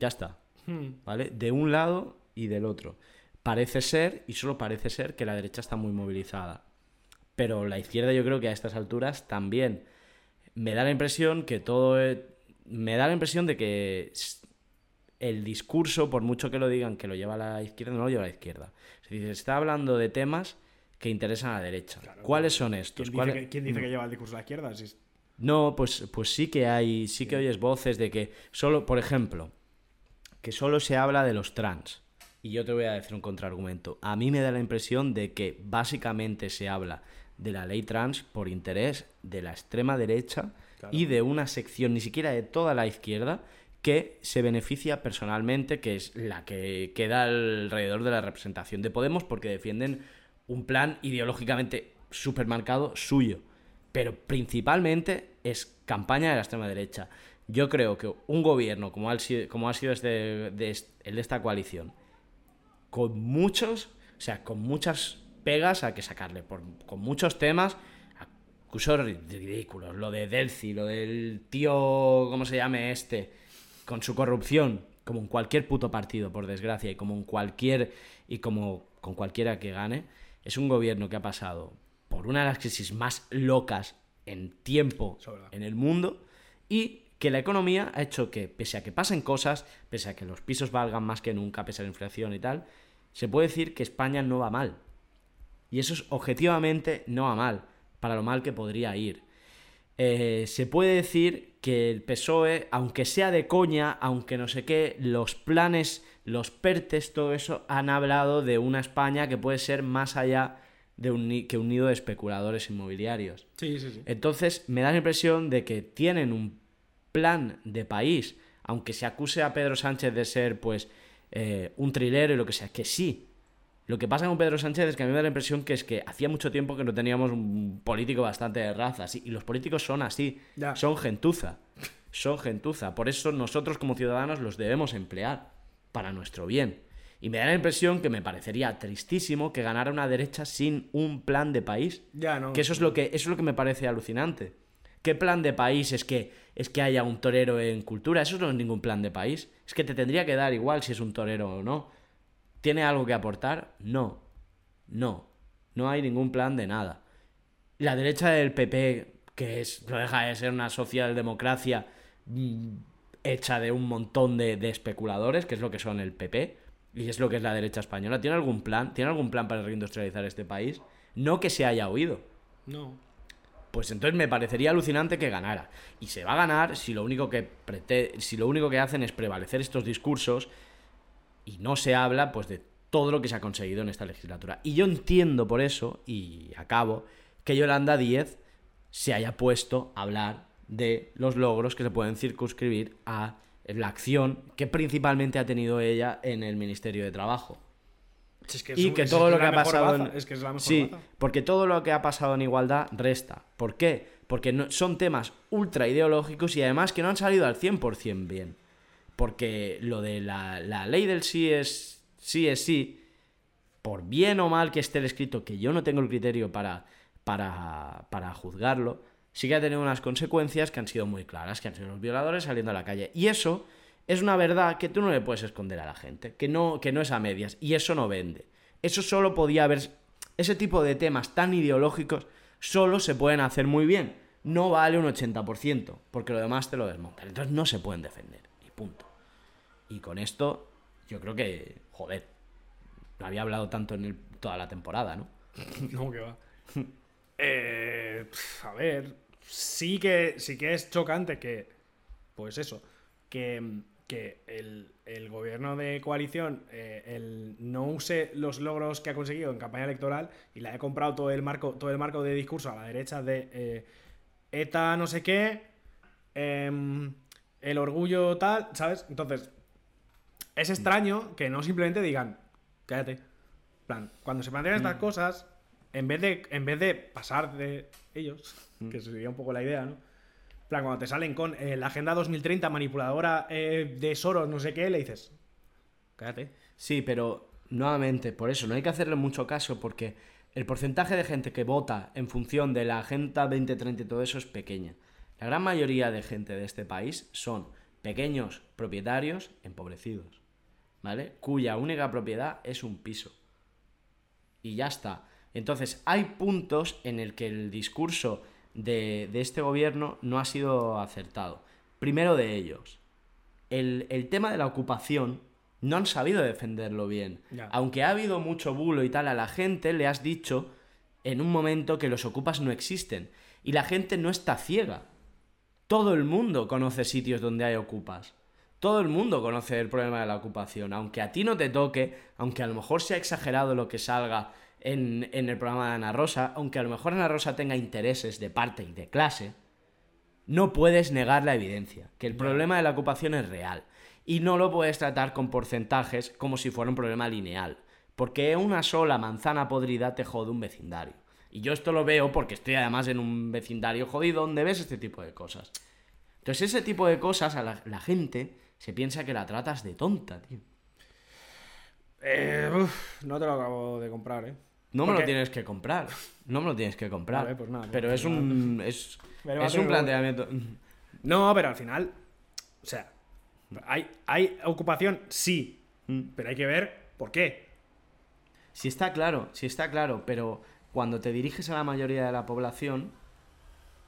Ya está. Hmm. ¿vale? De un lado y del otro. Parece ser, y solo parece ser, que la derecha está muy movilizada. Pero la izquierda yo creo que a estas alturas también. Me da la impresión que todo... e- Me da la impresión de que el discurso, por mucho que lo digan que lo lleva la izquierda, no lo lleva la izquierda. Se está hablando de temas que interesan a la derecha. Claro, ¿Cuáles son estos? ¿Quién dice, ¿Cuáles- que, quién dice que lleva el discurso de la izquierda? Si es- no, pues, pues sí que hay, sí que oyes voces de que solo, por ejemplo, que solo se habla de los trans. Y yo te voy a decir un contraargumento. A mí me da la impresión de que básicamente se habla de la ley trans por interés de la extrema derecha Claro. y de una sección, ni siquiera de toda la izquierda, que se beneficia personalmente, que es la que queda alrededor de la representación de Podemos, porque defienden un plan ideológicamente supermarcado suyo. Pero principalmente es campaña de la extrema derecha. Yo creo que un gobierno como ha sido, como ha sido este, de el de esta coalición, con muchos, o sea, con muchas pegas a que sacarle, por, con muchos temas, acusos ri- ridículos, lo de Delci, lo del tío, ¿cómo se llame este? Con su corrupción, como en cualquier puto partido, por desgracia, y como en cualquier, y como con cualquiera que gane, es un gobierno que ha pasado por una de las crisis más locas en tiempo en el mundo y que la economía ha hecho que, pese a que pasen cosas, pese a que los pisos valgan más que nunca, pese a la inflación y tal, se puede decir que España no va mal. Y eso es objetivamente no va mal, para lo mal que podría ir. Eh, se puede decir que el PSOE, aunque sea de coña, aunque no sé qué, los planes, los PERTES, todo eso, han hablado de una España que puede ser más allá de un, que un nido de especuladores inmobiliarios. Sí, sí, sí. Entonces, me da la impresión de que tienen un plan de país, aunque se acuse a Pedro Sánchez de ser, pues, eh, un trilero y lo que sea, que sí. Lo que pasa con Pedro Sánchez es que a mí me da la impresión que es que hacía mucho tiempo que no teníamos un político bastante de raza, sí, y los políticos son así, Ya. son gentuza, son gentuza. Por eso nosotros como ciudadanos los debemos emplear para nuestro bien. Y me da la impresión que me parecería tristísimo que ganara una derecha sin un plan de país. Ya, no. Que eso es lo que eso es lo que me parece alucinante. ¿Qué plan de país es que es que haya un torero en cultura? Eso no es ningún plan de país. Es que te tendría que dar igual si es un torero o no. ¿Tiene algo que aportar? No. No. No hay ningún plan de nada. La derecha del PP, que es no deja de ser una socialdemocracia mm, hecha de un montón de, de especuladores, que es lo que son el PP, y es lo que es la derecha española, ¿tiene algún plan? ¿Tiene algún plan para reindustrializar este país? No que se haya oído. No. Pues entonces me parecería alucinante que ganara. Y se va a ganar si lo único que si lo único que hacen es prevalecer estos discursos y no se habla pues de todo lo que se ha conseguido en esta legislatura. Y yo entiendo por eso, y acabo, que Yolanda Díez se haya puesto a hablar de los logros que se pueden circunscribir a la acción que principalmente ha tenido ella en el Ministerio de Trabajo. Si es que es y que es todo lo que ha pasado baza, en... Es que es la mejor Sí, baza. porque todo lo que ha pasado en igualdad resta. ¿Por qué? Porque no- son temas ultra ideológicos y además que no han salido al 100% bien. Porque lo de la, la ley del sí es sí es sí, por bien o mal que esté el escrito, que yo no tengo el criterio para, para, para juzgarlo, sí que ha tenido unas consecuencias que han sido muy claras, que han sido los violadores saliendo a la calle. Y eso es una verdad que tú no le puedes esconder a la gente, que no, que no es a medias, y eso no vende. Eso solo podía haber... Ese tipo de temas tan ideológicos solo se pueden hacer muy bien. No vale un 80%, porque lo demás te lo desmontan. Entonces no se pueden defender, y punto. Y con esto, yo creo que, joder, no había hablado tanto en el- toda la temporada, ¿no? No, que va. Eh, a ver, sí que, sí que es chocante que, pues eso, que, que el, el gobierno de coalición eh, el, no use los logros que ha conseguido en campaña electoral y le haya comprado todo el marco, todo el marco de discurso a la derecha de eh, ETA no sé qué, em, el orgullo tal, ¿sabes? Entonces, es extraño que no simplemente digan, cállate. En plan, cuando se plantean estas cosas, en vez de, en vez de pasar de ellos, que sería un poco la idea, ¿no? Plan, cuando te salen con eh, la Agenda 2030 manipuladora eh, de Soros, no sé qué, le dices, cállate. Sí, pero nuevamente, por eso no hay que hacerle mucho caso porque el porcentaje de gente que vota en función de la Agenda 2030 y todo eso es pequeña. La gran mayoría de gente de este país son pequeños propietarios empobrecidos, ¿vale? Cuya única propiedad es un piso. Y ya está. Entonces, hay puntos en el que el discurso de, de este gobierno no ha sido acertado. Primero de ellos, el, el tema de la ocupación no han sabido defenderlo bien. Aunque ha habido mucho bulo y tal, a la gente le has dicho en un momento que los ocupas no existen. Y la gente no está ciega. Todo el mundo conoce sitios donde hay ocupas. Todo el mundo conoce el problema de la ocupación. Aunque a ti no te toque, aunque a lo mejor sea exagerado lo que salga en, en el programa de Ana Rosa, aunque a lo mejor Ana Rosa tenga intereses de parte y de clase, no puedes negar la evidencia, que el problema de la ocupación es real. Y no lo puedes tratar con porcentajes como si fuera un problema lineal. Porque una sola manzana podrida te jode un vecindario. Y yo esto lo veo porque estoy además en un vecindario jodido donde ves este tipo de cosas. Entonces ese tipo de cosas a la, la gente se piensa que la tratas de tonta, tío. Eh, uf, no te lo acabo de comprar, ¿eh? No me lo tienes que comprar. No me lo tienes que comprar. Vale, pues nada, pero pues es un. Es, es un planteamiento. No, pero al final, o sea, hay, hay ocupación, sí, pero hay que ver por qué. Sí está claro, sí está claro, pero cuando te diriges a la mayoría de la población,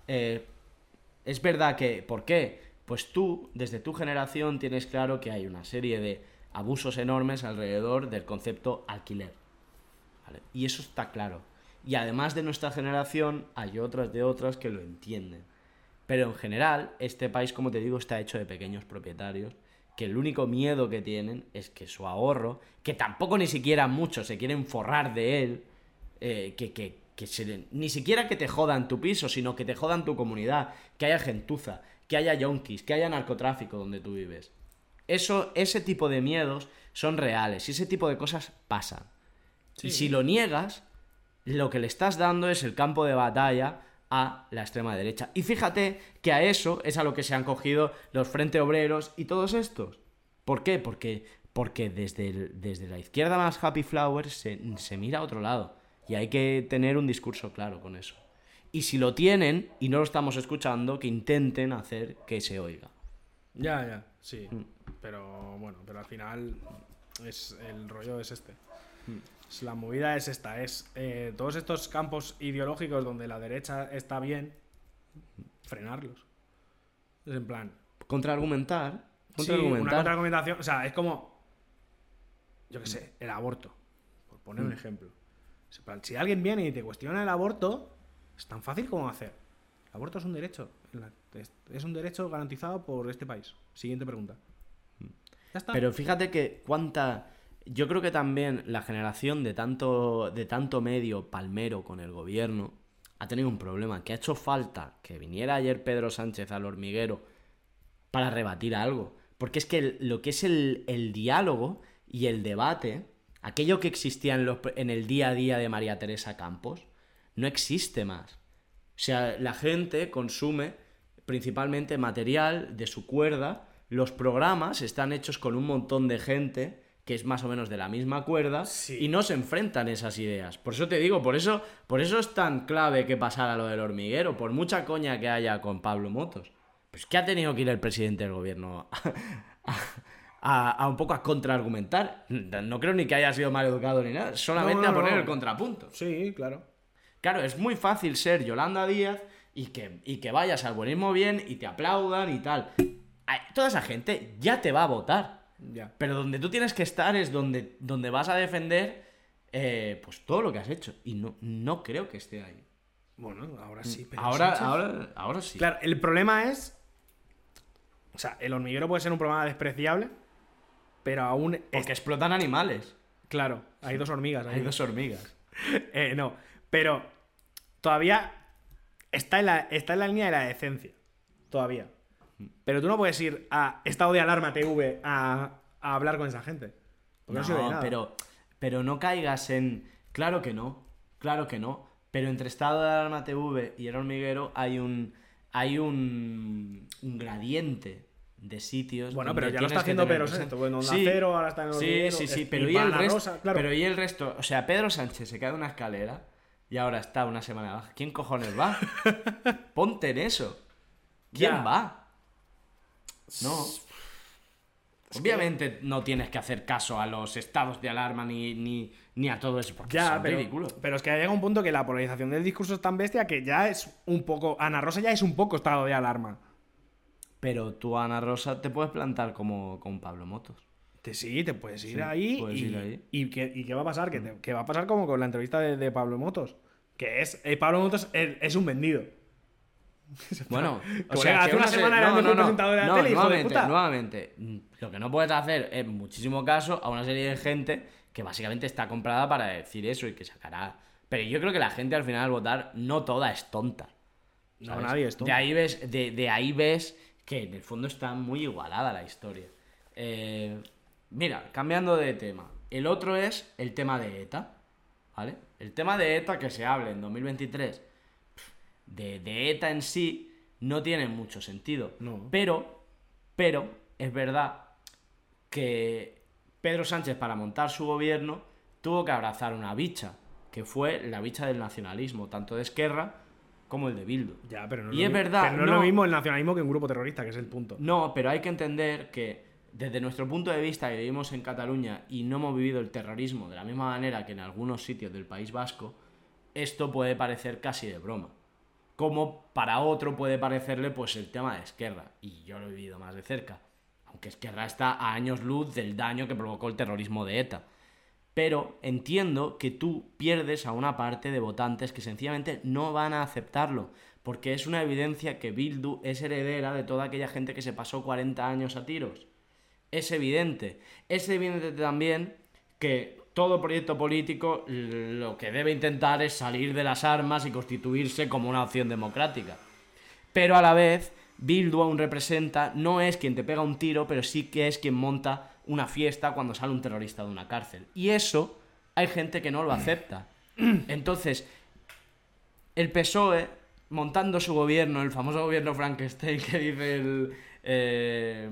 eh, es verdad que, ¿por qué? Pues tú, desde tu generación, tienes claro que hay una serie de abusos enormes alrededor del concepto alquiler. Y eso está claro. Y además de nuestra generación, hay otras de otras que lo entienden. Pero en general, este país, como te digo, está hecho de pequeños propietarios que el único miedo que tienen es que su ahorro, que tampoco ni siquiera muchos se quieren forrar de él, eh, que, que, que ni siquiera que te jodan tu piso, sino que te jodan tu comunidad, que haya gentuza, que haya yonkis, que haya narcotráfico donde tú vives. Eso, ese tipo de miedos son reales y ese tipo de cosas pasan. Y si lo niegas, lo que le estás dando es el campo de batalla a la extrema derecha. Y fíjate que a eso es a lo que se han cogido los Frente Obreros y todos estos. ¿Por qué? Porque, porque desde, el- desde la izquierda más happy flower se, se mira a otro lado. Y hay que tener un discurso claro con eso. Y si lo tienen y no lo estamos escuchando, que intenten hacer que se oiga. Ya, ya, sí. Mm. Pero bueno, pero al final es el rollo es este. Mm. Es- La movida es esta, es eh, todos estos campos ideológicos donde la derecha está bien, frenarlos. Es en plan, Contraargumentar. sí, una Contraargumentar. contraargumentación, o sea, es como, yo qué sé, el aborto, por poner Mm. un ejemplo. En plan, si alguien viene y te cuestiona el aborto, es tan fácil como hacer. El aborto es un derecho, es- es un derecho garantizado por este país. Siguiente pregunta. Ya está. Pero fíjate que cuánta. Yo creo que también la generación de tanto, de tanto medio palmero con el gobierno ha tenido un problema, que ha hecho falta que viniera ayer Pedro Sánchez al hormiguero para rebatir algo. Porque es que lo que es el, el, diálogo y el debate, aquello que existía en, los, en el día a día de María Teresa Campos, no existe más. O sea, la gente consume principalmente material de su cuerda, los programas están hechos con un montón de gente que es más o menos de la misma cuerda y no se enfrentan esas ideas. Por eso te digo, por eso, por eso es tan clave que pasara lo del hormiguero, por mucha coña que haya con Pablo Motos. Pues que ha tenido que ir el presidente del gobierno a, un poco a contraargumentar. No creo ni que haya sido mal educado ni nada, solamente a poner el contrapunto. Sí, claro. Claro, es muy fácil ser Yolanda Díaz y que, y que vayas al buenismo bien y te aplaudan y tal. Toda esa gente ya te va a votar. Ya. Pero donde tú tienes que estar es donde, donde vas a defender eh, pues todo lo que has hecho. Y no, no creo que esté ahí. Bueno, ahora sí. Pero ahora, ahora, ahora sí. Claro, el problema es. O sea, el hormiguero puede ser un problema despreciable, pero aún. Porque explotan animales. Claro, hay dos hormigas. Hay dos hormigas. eh, no, pero todavía está en, la, está en la línea de la decencia. Todavía. Pero tú no puedes ir a estado de alarma TV a, a hablar con esa gente. no, no pero, pero no caigas en. Claro que no. Claro que no. Pero entre estado de alarma TV y el hormiguero hay un. Hay un. un gradiente de sitios. Bueno, pero ya lo está haciendo Pedro Sánchez. Bueno, sí, Cero, ahora está en el Sí, sí, sí. Pero y, el resto, pero y el resto. O sea, Pedro Sánchez se cae de una escalera y ahora está una semana baja. ¿Quién cojones va? Ponte en eso. ¿Quién va? No. Obviamente no tienes que hacer caso a los estados de alarma ni, ni, a todo eso, porque ya, pero, ridículo. Pero es que llega un punto que la polarización del discurso es tan bestia que ya es un poco. Ana Rosa ya es un poco estado de alarma. Pero tú, Ana Rosa, te puedes plantar como con Pablo Motos. Te, sí, te puedes ir, ahí, y, ¿qué, va a pasar? Mm. ¿Qué, va a pasar como con la entrevista de, Pablo Motos? Que es. Eh, Pablo Motos es, un vendido. Bueno, o sea, hace una semana era no, presentador de tele, nuevamente, nuevamente, lo que no puedes hacer es muchísimo caso a una serie de gente que básicamente está comprada para decir eso y que sacará. Pero yo creo que la gente al final al votar no toda es tonta. No, nadie es tonta. De ahí ves, de, de ahí ves que en el fondo está muy igualada la historia. Eh, Mira, cambiando de tema. El otro es el tema de ETA. ¿Vale? El tema de ETA que se hable en 2023 de, ETA en sí no tiene mucho sentido. No. Pero, pero, es verdad que Pedro Sánchez para montar su gobierno tuvo que abrazar una bicha, que fue la bicha del nacionalismo, tanto de Esquerra como el de Bildu. Ya, pero no y es verdad. no, es lo mismo el nacionalismo que un grupo terrorista, que es el punto. No, pero hay que entender que desde nuestro punto de vista que vivimos en Cataluña y no hemos vivido el terrorismo de la misma manera que en algunos sitios del País Vasco, esto puede parecer casi de broma. Como para otro puede parecerle pues el tema de Esquerra, y yo lo he vivido más de cerca. Aunque Esquerra está a años luz del daño que provocó el terrorismo de ETA. Pero entiendo que tú pierdes a una parte de votantes que sencillamente no van a aceptarlo, porque es una evidencia que Bildu es heredera de toda aquella gente que se pasó 40 años a tiros es evidente. Es evidente también que todo proyecto político lo que debe intentar es salir de las armas y constituirse como una opción democrática. Pero a la vez, Bildu aún representa, no es quien te pega un tiro, pero sí que es quien monta una fiesta cuando sale un terrorista de una cárcel. Y eso hay gente que no lo acepta. Entonces, el PSOE, montando su gobierno, el famoso gobierno Frankenstein que dice el... Eh,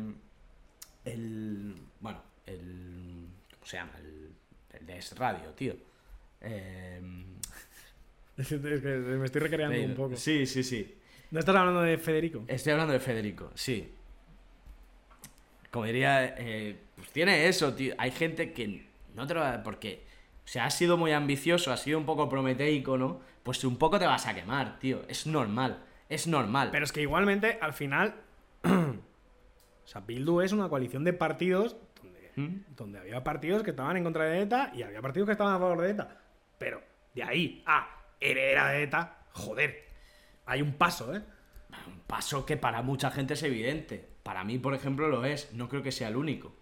el. Bueno, el. ¿Cómo se llama? El, Es Radio, tío. Eh... Es que me estoy recreando un poco. Sí, sí, sí. ¿No estás hablando de Federico? Estoy hablando de Federico, sí. Como diría, eh, pues tiene eso, tío. Hay gente que no te lo va a... Porque, o sea, has sido muy ambicioso, has sido un poco prometeico, ¿no? Pues un poco te vas a quemar, tío. Es normal, es normal. Pero es que igualmente, al final, O sea, Bildu es una coalición de partidos ¿Mm? donde, había partidos que estaban en contra de ETA y había partidos que estaban a favor de ETA. Pero de ahí a heredera de ETA, joder, hay un paso, ¿eh? Un paso que para mucha gente es evidente. Para mí, por ejemplo, lo es. No creo que sea el único.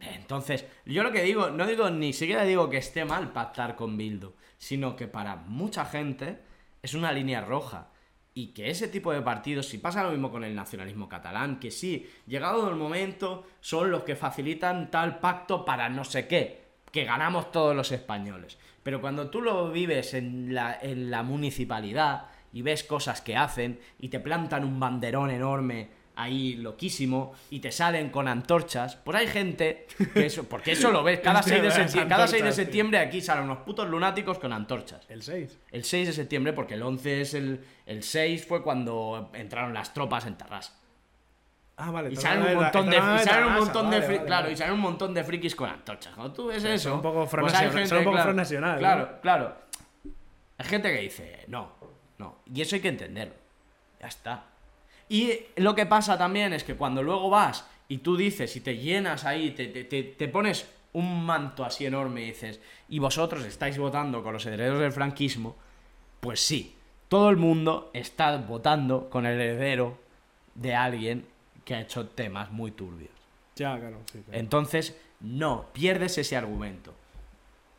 Entonces, yo lo que digo, no digo ni siquiera digo que esté mal pactar con Bildu, sino que para mucha gente es una línea roja. Y que ese tipo de partidos, si pasa lo mismo con el nacionalismo catalán, que sí, llegado el momento, son los que facilitan tal pacto para no sé qué, que ganamos todos los españoles. Pero cuando tú lo vives en la, en la municipalidad y ves cosas que hacen y te plantan un banderón enorme ahí loquísimo y te salen con antorchas, pues hay gente que eso, porque eso lo ves, cada 6 de septiembre, cada 6 de antorchas, tío. septiembre aquí salen unos putos lunáticos con antorchas. El 6. El 6 de septiembre, porque el 11 es el. El 6 fue cuando entraron las tropas en Tarrás. Ah, vale. Y salen un montón de, y salen un Tarrasa, montón claro, y salen un montón de frikis con antorchas. Cuando tú ves eso, un poco Front pues Nacional- Front Nacional. Claro, claro. Hay gente que dice, no, no. Y eso hay que entenderlo. Ya está. Y lo que pasa también es que cuando luego vas y tú dices y te llenas ahí, te, te- te- te pones un manto así enorme y dices, y vosotros estáis votando con los herederos del franquismo, pues sí, todo el mundo está votando con el heredero de alguien que ha hecho temas muy turbios. Ya, claro, sí. claro. Entonces, no, pierdes ese argumento.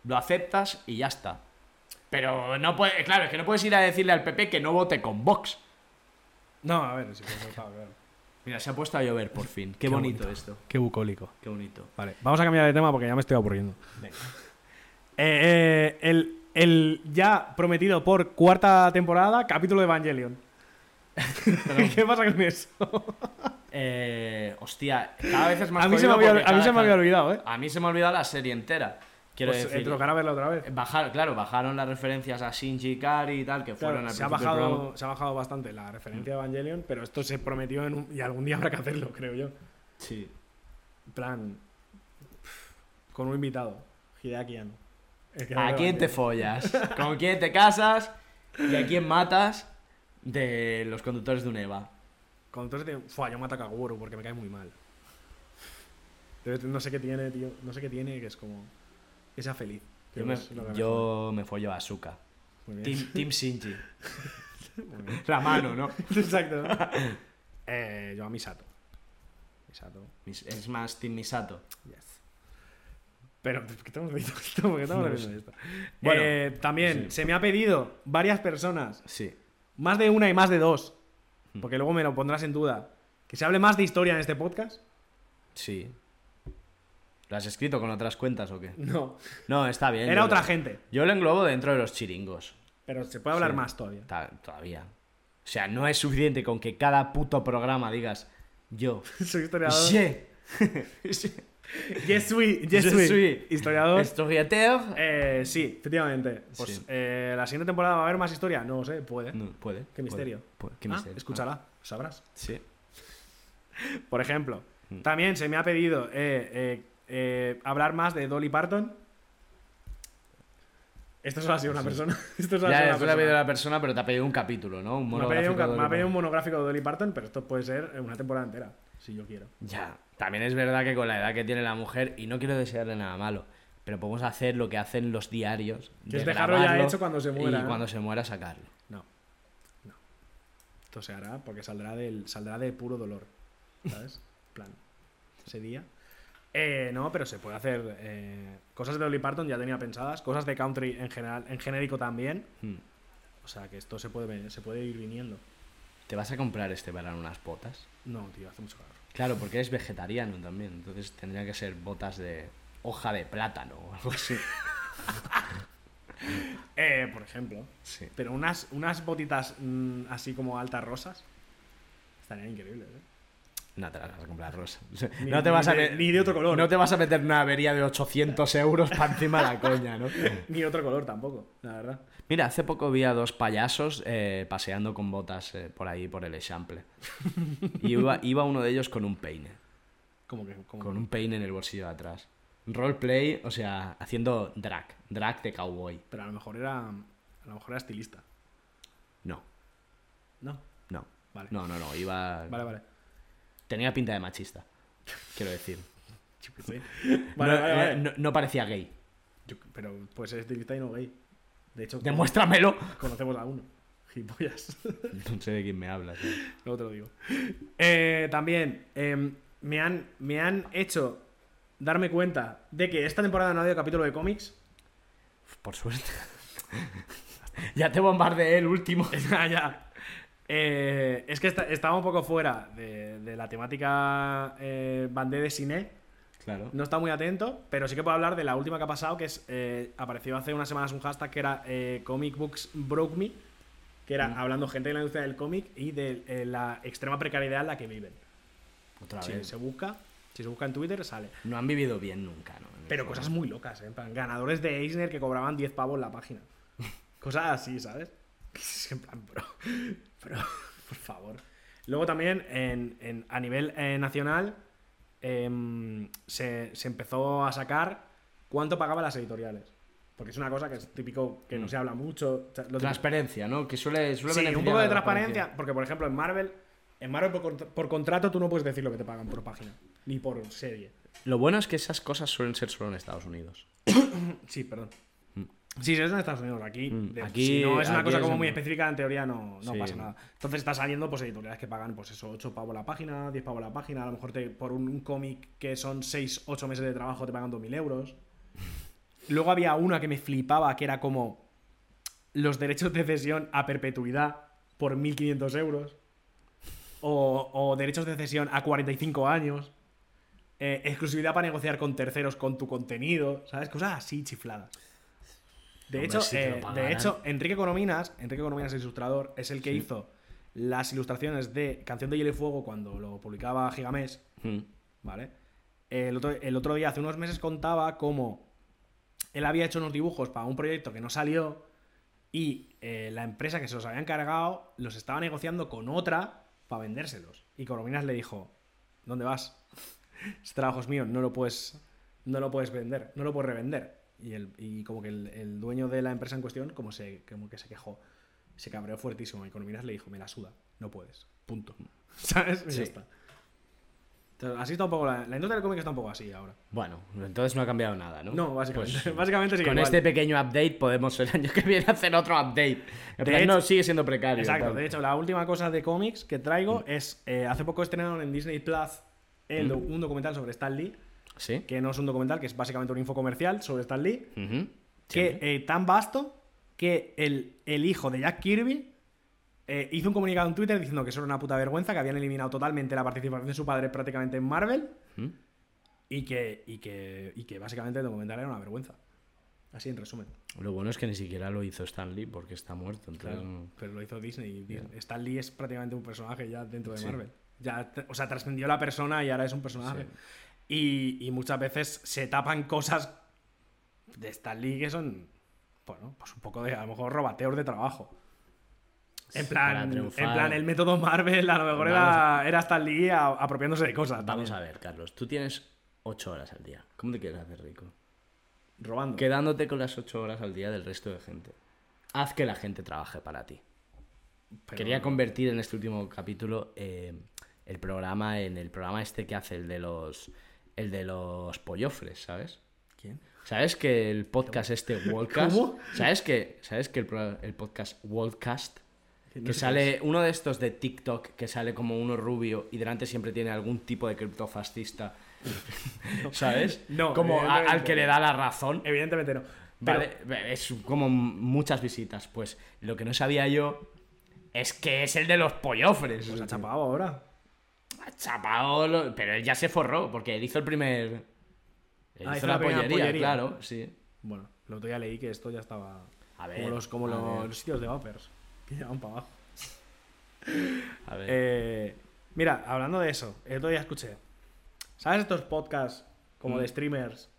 Lo aceptas y ya está. Pero no puede, claro, es que no puedes ir a decirle al PP que no vote con Vox. No, a ver, sí, pues, claro. Mira, se ha puesto a llover por fin. Qué, Qué bonito, bonito. esto. Qué bucólico. Qué bonito. Vale, vamos a cambiar de tema porque ya me estoy aburriendo. Venga. Eh, eh, el, el ya prometido por cuarta temporada, capítulo de Evangelion. ¿Qué pasa con eso? Eh, hostia, cada vez es más A mí, se me había, a mí se me había olvidado, ¿eh? A mí se me ha olvidado la serie entera. Quiero Pues, decir. tocará verla otra vez. Bajar, claro, bajaron las referencias a Shinji Ikari y tal, que Claro, fueron al se, ha bajado, se ha bajado bastante la referencia de Evangelion, pero esto se prometió en un- y algún día habrá que hacerlo, creo yo. Sí. En plan, con un invitado, Hideaki Anno. ¿A de quién te follas? ¿Con quién te casas? ¿Y a quién matas? De los conductores de un EVA. Cuando entonces te... Fua, yo mato a Kaguro porque me cae muy mal. No sé qué tiene, tío. No sé qué tiene que es como... Que sea feliz. Yo me, yo me follo a Asuka. Team, team Shinji. La mano, ¿no? Exacto. eh, yo a Misato. Misato. Mis- Es más Team Misato. Yes. Pero, ¿por qué estamos viendo esto? ¿Por qué estamos No viendo sé. esto? Bueno, Eh, también sí. se me ha pedido varias personas, Sí. más de una y más de dos, Hmm. porque luego me lo pondrás en duda, que se hable más de historia en este podcast. Sí. ¿Lo has escrito con otras cuentas o qué? No, No, está bien. era otra lo- gente, Yo lo englobo dentro de los chiringos. pero se puede hablar Sí. más todavía. Ta- Todavía. O sea, no es suficiente con que cada puto programa digas yo. Soy historiador. Je. Yes, oui, yes, Je oui. suis. Historiador. Historiateur. Eh, sí, efectivamente. Pues Sí. eh, la siguiente temporada va a haber más historia. No lo sé, puede. No, puede. Qué puede, misterio. puede. Qué Ah, misterio. escúchala, sabrás. Sí. Por ejemplo, Mm. también se me ha pedido eh, eh, hablar más de Dolly Parton. Esto solo ha sido una persona. Esto solo ha sido Ya, una es pedido persona. la persona, pero te ha pedido un capítulo, ¿no? Un Me ha, pedido un, monográfico. ca- de me ha pedido un monográfico de Dolly Parton, pero esto puede ser una temporada entera, si yo quiero. Ya. También es verdad que con la edad que tiene la mujer, y no quiero desearle nada malo, pero podemos hacer lo que hacen los diarios. Que es de dejarlo ya hecho cuando se muera, Y cuando se muera sacarlo. No. No. Esto se hará porque saldrá del saldrá de puro dolor. ¿Sabes? Plan. Ese día. Eh, no, pero se puede hacer eh, cosas de Dolly Parton ya tenía pensadas, cosas de country en general, en genérico también. Hmm. O sea que esto se puede se puede ir viniendo. ¿Te vas a comprar este verano unas botas? No, tío, hace mucho calor. Claro, porque eres vegetariano también, entonces tendría que ser botas de hoja de plátano o algo así. Eh, por ejemplo. Sí. Pero unas, unas botitas mm, así como altas rosas estarían increíbles, ¿eh? No te las vas a comprar rosa. Ni- no te vas a de- ni de otro color. No te vas a meter una avería de 800 euros para encima de la coña, ¿no? Ni otro color tampoco, la verdad. Mira, hace poco vi a dos payasos eh, paseando con botas eh, por ahí, por el Eixample. Y iba, iba uno de ellos con un peine. Como que. Con un peine en el bolsillo de atrás. Roleplay, o sea, haciendo drag. Drag de cowboy. Pero a lo mejor era. A lo mejor era estilista. No, No. no. Vale. No, no, no. Iba. Vale, vale. Tenía pinta de machista. Quiero decir. Vale, no, vale, vale. no- no parecía gay. Yo- pero puede ser estilista y no gay. De hecho, Demuéstramelo. conocemos a uno. Gilipollas. No sé de quién me hablas. eh. Luego te lo digo. Eh, también em, me, han, me han hecho darme cuenta de que esta temporada no ha habido capítulo de cómics. Por suerte. Ya te bombardeé el último. Ya, ya. Eh, es que esta- estaba un poco fuera de, de la temática eh, bandé de cine. Claro. No está muy atento, pero sí que puedo hablar de la última que ha pasado, que es eh, apareció hace unas semanas un hashtag que era eh, Comic Books Broke Me, que era hablando gente de la industria del cómic y de la extrema precariedad en la que viven. Otra Si vez. se busca, si se busca en Twitter sale. No han vivido bien nunca, ¿no? Pero cosas muy locas, ¿eh? En plan, ganadores de Eisner que cobraban 10 pavos la página. Cosas así, ¿sabes? Es en plan, bro. Pero, por favor. Luego también, en, en- a nivel eh, nacional, em, se, se empezó a sacar cuánto pagaban las editoriales. Porque es una cosa que es típico que no se habla mucho. o sea, lo típico- Transparencia, ¿no? Que suele, suele Sí, un poco de transparencia. Porque, por ejemplo, en Marvel, en Marvel por contrato tú no puedes decir lo que te pagan por página. Ni por serie. Lo bueno es que esas cosas suelen ser solo en Estados Unidos. Sí, perdón. Sí, es en Estados Unidos. Aquí, Mm, de- aquí- si no es una cosa es como muy específica, en teoría no, no Sí. pasa nada. Entonces está saliendo pues editoriales que pagan, pues eso, 8 pavos la página, 10 pavos la página. A lo mejor te, por un, un cómic que son 6, 8 meses de trabajo te pagan 2.000 euros. Luego había una que me flipaba, que era como los derechos de cesión a perpetuidad por 1.500 euros. O, o derechos de cesión a 45 años. Eh, exclusividad para negociar con terceros con tu contenido. ¿Sabes? Cosas así chifladas. De Hombre, hecho, eh, de hecho, Enrique Econominas, Enrique el ilustrador, es el que hizo las ilustraciones de Canción de Hielo y Fuego cuando lo publicaba Gigamés. Mm. ¿Vale? El otro, el otro día, hace unos meses, contaba cómo él había hecho unos dibujos para un proyecto que no salió y eh, la empresa que se los había encargado los estaba negociando con otra para vendérselos. Y Corominas le dijo, ¿dónde vas? Este trabajo es mío, no lo puedes, no lo puedes vender, no lo puedes revender. Y, el, y como que el, el dueño de la empresa en cuestión como, se, como que se quejó, se cabreó fuertísimo. Y Corominas le dijo, me la suda, no puedes, punto. ¿Sabes? Y Sí. ya está. Entonces, así está un poco la, la industria del cómic está un poco así ahora. Bueno, entonces no ha cambiado nada, ¿no? No, básicamente. Pues, básicamente sigue con igual. este pequeño update podemos el año que viene hacer otro update. Hecho- no, sigue siendo precario. Exacto, tal. de hecho, la última cosa de cómics que traigo es. eh, hace poco estrenaron en Disney Plus el do- un documental sobre Stan Lee, ¿Sí? que no es un documental, que es básicamente un info comercial sobre Stan Lee, que eh, tan vasto que el, el hijo de Jack Kirby eh, hizo un comunicado en Twitter diciendo que eso era una puta vergüenza, que habían eliminado totalmente la participación de su padre prácticamente en Marvel y que, y que, y que básicamente el documental era una vergüenza. Así en resumen. Lo bueno es que ni siquiera lo hizo Stan Lee porque está muerto. Entonces, Claro, pero lo hizo Disney. y Disney- Stan Lee es prácticamente un personaje ya dentro de Sí. Marvel. Ya, o sea, trascendió la persona y ahora es un personaje. Y, y muchas veces se tapan cosas de Stan Lee que son, bueno, pues un poco de, a lo mejor, robateos de trabajo. En plan, en plan, el método Marvel a lo mejor era, era Stan Lee a- apropiándose de cosas. Vamos también. a ver, Carlos. Tú tienes 8 horas al día. ¿Cómo te quieres hacer rico? Robando. Quedándote con las 8 horas al día del resto de gente. Haz que la gente trabaje para ti. Pero- Quería convertir en este último capítulo eh, el programa en el programa este que hace el de los el de los pollofres, ¿sabes? ¿Quién? ¿Sabes que el podcast este Worldcast? ¿Cómo? ¿Sabes que sabes que el, podcast Worldcast que sale uno de estos de TikTok que sale como uno rubio y delante siempre tiene algún tipo de criptofascista, ¿sabes? No, como a- al que le da la razón. Evidentemente no. Pero- Vale, es como muchas visitas. Pues lo que no sabía yo es que es el de los pollofres. Pues ha chapado ahora. Ha chapado, lo- pero él ya se forró porque él hizo el primer. Él Ah, hizo la, la primera pollería, pollería. claro, sí. Bueno, el otro día leí que esto ya estaba. A ver, como los, como los, sitios de Vapers. Que llevan para abajo. A ver. Eh, mira, hablando de eso, el otro día escuché. ¿Sabes estos podcasts como Mm. de streamers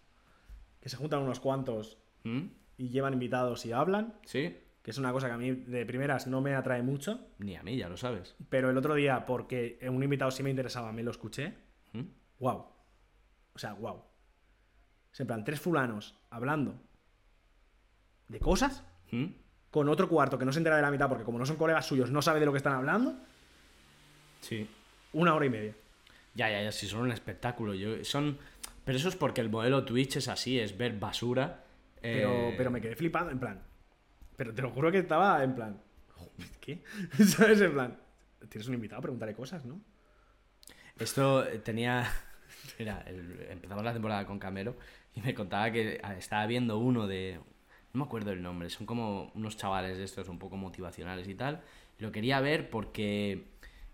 que se juntan unos cuantos ¿Mm? y llevan invitados y hablan? ¿Sí? Que es una cosa que a mí de primeras no me atrae mucho. Ni a mí, ya lo sabes. Pero el otro día, porque un invitado sí me interesaba, me lo escuché. ¿Mm? ¡Wow! O sea, wow. Es en plan, tres fulanos hablando de cosas ¿Mm? con otro cuarto que no se entera de la mitad porque como no son colegas suyos no sabe de lo que están hablando, Sí. una hora y media. Ya, ya, ya, si son un espectáculo. Yo, son... Pero eso es porque el modelo Twitch es así, es ver basura. Pero, eh, pero me quedé flipando, en plan. Pero te lo juro que estaba en plan. ¿Qué? ¿Sabes? En plan. Tienes un invitado, pregúntale cosas, ¿no? Esto eh, tenía. Mira, el- empezamos la temporada con Camero y me contaba que ah, estaba viendo uno de. No me acuerdo el nombre, son como unos chavales de estos un poco motivacionales y tal. Lo quería ver porque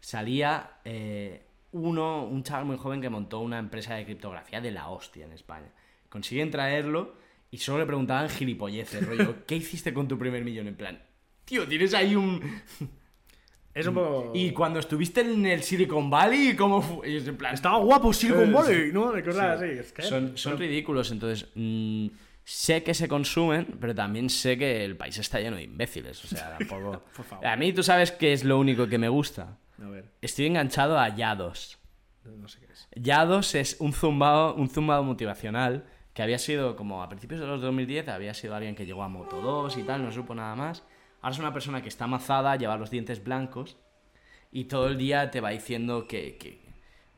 salía eh, uno, un chaval muy joven que montó una empresa de criptografía de la hostia en España. Consiguen traerlo y solo le preguntaban gilipolleces, rollo, ¿qué hiciste con tu primer millón? En plan, tío, tienes ahí un... Es un poco. Y cuando estuviste en el Silicon Valley, ¿cómo fue? En plan, Estaba guapo Silicon Eh, Valley, ¿no? De cosas Sí. así. Es que- Son, son ridículos, entonces mm, sé que se consumen, pero también sé que el país está lleno de imbéciles. O sea, tampoco. Por favor. A mí, tú sabes qué es lo único que me gusta. A ver, Estoy enganchado a Yados. no sé qué es. Yados es un zumbado, un zumbado motivacional que había sido, como a principios de los 2010, había sido alguien que llegó a Moto 2 y tal, no supo nada más. Ahora es una persona que está amazada, lleva los dientes blancos y todo el día te va diciendo que, que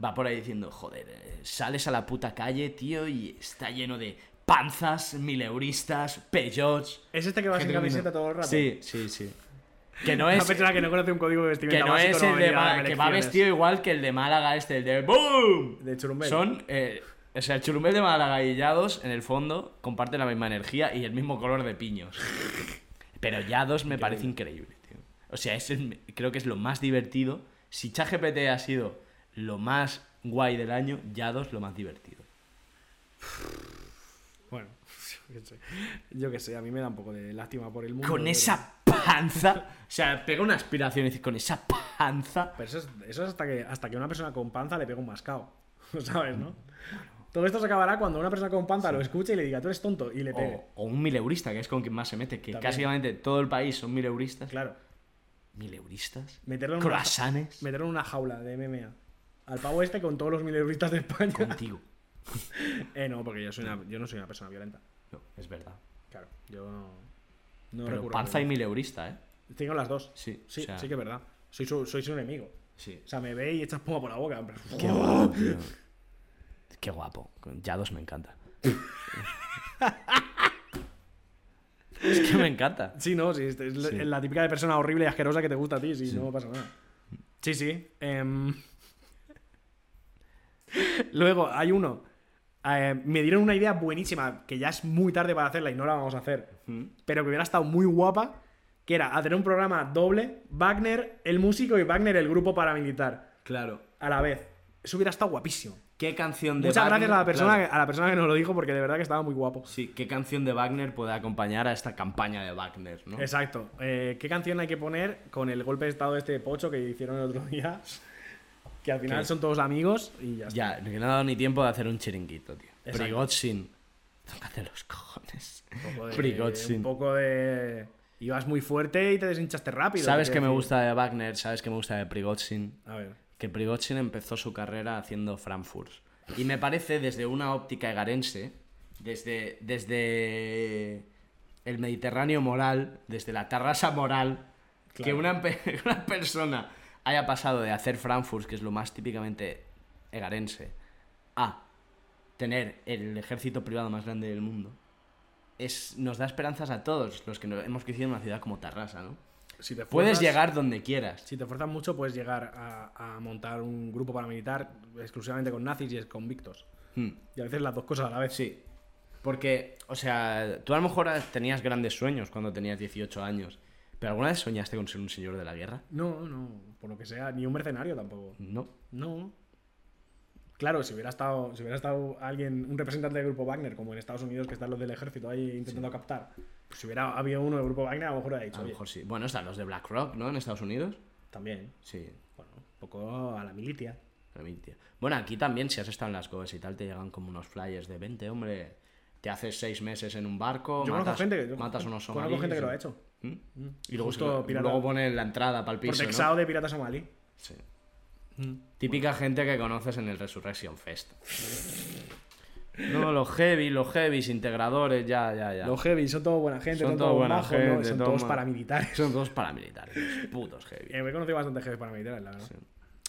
va por ahí diciendo, joder, eh, sales a la puta calle, tío, y está lleno de panzas, mileuristas, peyots. ¿Es este que va sin camiseta todo el rato? Sí, sí, sí. Que no Una es, persona que no conoce un código de que vestimenta no básico es no el a de que va vestido igual que el de Málaga este, el de ¡BOOM! De Churumbel. Son, eh, o sea, el churumbel de Málaga y Yados, en el fondo, comparten la misma energía y el mismo color de piños. Pero Yados me parece increíble, tío. O sea, es el- creo que es lo más divertido. Si ChatGPT ha sido lo más guay del año, Yados lo más divertido. Bueno, yo qué sé. Yo qué sé, a mí me da un poco de lástima por el mundo. Con pero- esa panza. O sea, pega una aspiración y dice, con esa panza. Pero eso es, eso es hasta, que, hasta que una persona con panza le pega un mascao. ¿Sabes, no? Todo esto se acabará cuando una persona con panza lo escuche y le diga, tú eres tonto, y le pegue. O, o un mileurista, que es con quien más se mete. Que También. básicamente todo el país son mileuristas. Claro. ¿Mileuristas? Meterlo en, una, ¿Croissants? meterlo en una jaula de MMA. Al pavo este con todos los mil euristas de España. Contigo. Eh, no, porque yo, soy una- yo no soy una persona violenta. No, es verdad. Claro, yo no. No Pero panza y mileurista, ¿eh? Tengo las dos. Sí, Sí, o sea- sí que es verdad. Soy su, soy su enemigo. Sí. O sea, me ve y echa espuma por la boca. Qué guapo, tío. Qué guapo. Yados me encanta. es que me encanta. Sí, no, sí, es es Sí. la típica de persona horrible y asquerosa que te gusta a ti, sí, no pasa nada. Sí, sí. em. Luego, hay uno. eh, me dieron una idea buenísima, que ya es muy tarde para hacerla y no la vamos a hacer, pero que hubiera estado muy guapa, que era hacer un programa doble, Wagner el músico y Wagner el grupo paramilitar, Claro. a la vez. Eso hubiera estado guapísimo. ¿Qué canción de Muchas Wagner- gracias a la, persona claro. a la persona que nos lo dijo, porque de verdad que estaba muy guapo. Sí, ¿qué canción de Wagner puede acompañar a esta campaña de Wagner, no? Exacto. Eh, ¿Qué canción hay que poner con el golpe de estado de este pocho que hicieron el otro día? Que al final ¿Qué? son todos amigos y ya está. Ya, no ha dado ni tiempo de hacer un chiringuito, tío. Prigozhin. Tócate los cojones. Un poco de- Prigozhin. Un poco de. Ibas muy fuerte y te deshinchaste rápido. ¿Sabes qué me gusta de Wagner? ¿Sabes qué me gusta de Prigozhin? A ver. Que Prigozhin empezó su carrera haciendo Frankfurt. Y me parece desde una óptica egarense, desde, desde el Mediterráneo moral, desde la terraza moral, que una, una persona haya pasado de hacer Frankfurt, que es lo más típicamente egarense, a tener el ejército privado más grande del mundo, es, nos da esperanzas a todos los que hemos crecido en una ciudad como Tarrasa, ¿no? Si te Puedes llegar donde quieras. Si te fuerzas mucho, puedes llegar a, a montar un grupo paramilitar exclusivamente con nazis y convictos. Hmm. Y a veces las dos cosas a la vez. Sí. Porque, o sea, tú a lo mejor tenías grandes sueños cuando tenías 18 años. ¿Pero alguna vez soñaste con ser un señor de la guerra? No, no, por lo que sea, ni un mercenario tampoco. No. No. Claro, si hubiera estado, si hubiera estado alguien, un representante del grupo Wagner, como en Estados Unidos, que están los del ejército ahí intentando captar, pues si hubiera habido uno del grupo Wagner, a lo mejor hubiera dicho, A lo mejor sí. Bueno, están los de BlackRock, ¿no? En Estados Unidos. también, Sí. bueno, un poco a la militia. Provincia. Bueno, aquí también, si has estado en las Goes y tal, te llegan como unos flyers de 20, hombre. Te haces seis meses en un barco, Yo conozco matas, gente que, yo matas unos conozco somalíes. gente que lo ha hecho. ¿Mm? Y luego, Justo pirata- luego pone la entrada para el piso, texado ¿no? de pirata somalí. Sí. Típica gente que conoces en el Resurrection Fest. No, los heavy, los heavies, integradores, ya, ya, ya. Los heavy son todos buena gente, Son todos buena majos, gente, ¿no? son todos paramilitares. Son todos paramilitares, los putos heavy. Eh, me he conocido bastante jefes paramilitares, la verdad.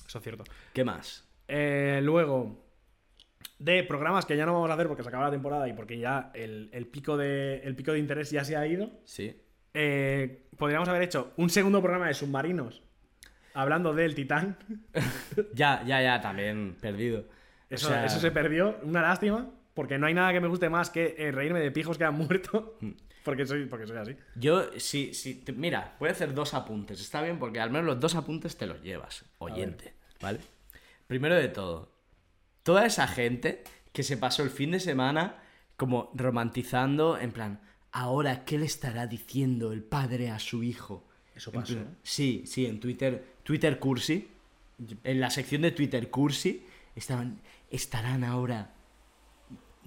Eso es cierto. ¿Qué más? Eh, luego, de programas que ya no vamos a hacer porque se acaba la temporada y porque ya el, el pico, de, el pico de interés ya se ha ido, Sí. eh, podríamos haber hecho un segundo programa de submarinos hablando del Titán. Ya, ya, ya, también perdido. O Eso, sea, eso se perdió, una lástima. Porque no hay nada que me guste más que eh, reírme de pijos que han muerto. Porque, soy, porque soy así. Yo, sí, sí. te- mira, voy a hacer dos apuntes. Está bien porque al menos los dos apuntes te los llevas, oyente. ¿Vale? Primero de todo, toda esa gente que se pasó el fin de semana como romantizando, en plan, ahora, ¿qué le estará diciendo el padre a su hijo? Eso pasó. Sí, sí, en Twitter, Twitter Cursi, en la sección de Twitter Cursi, estaban, estarán ahora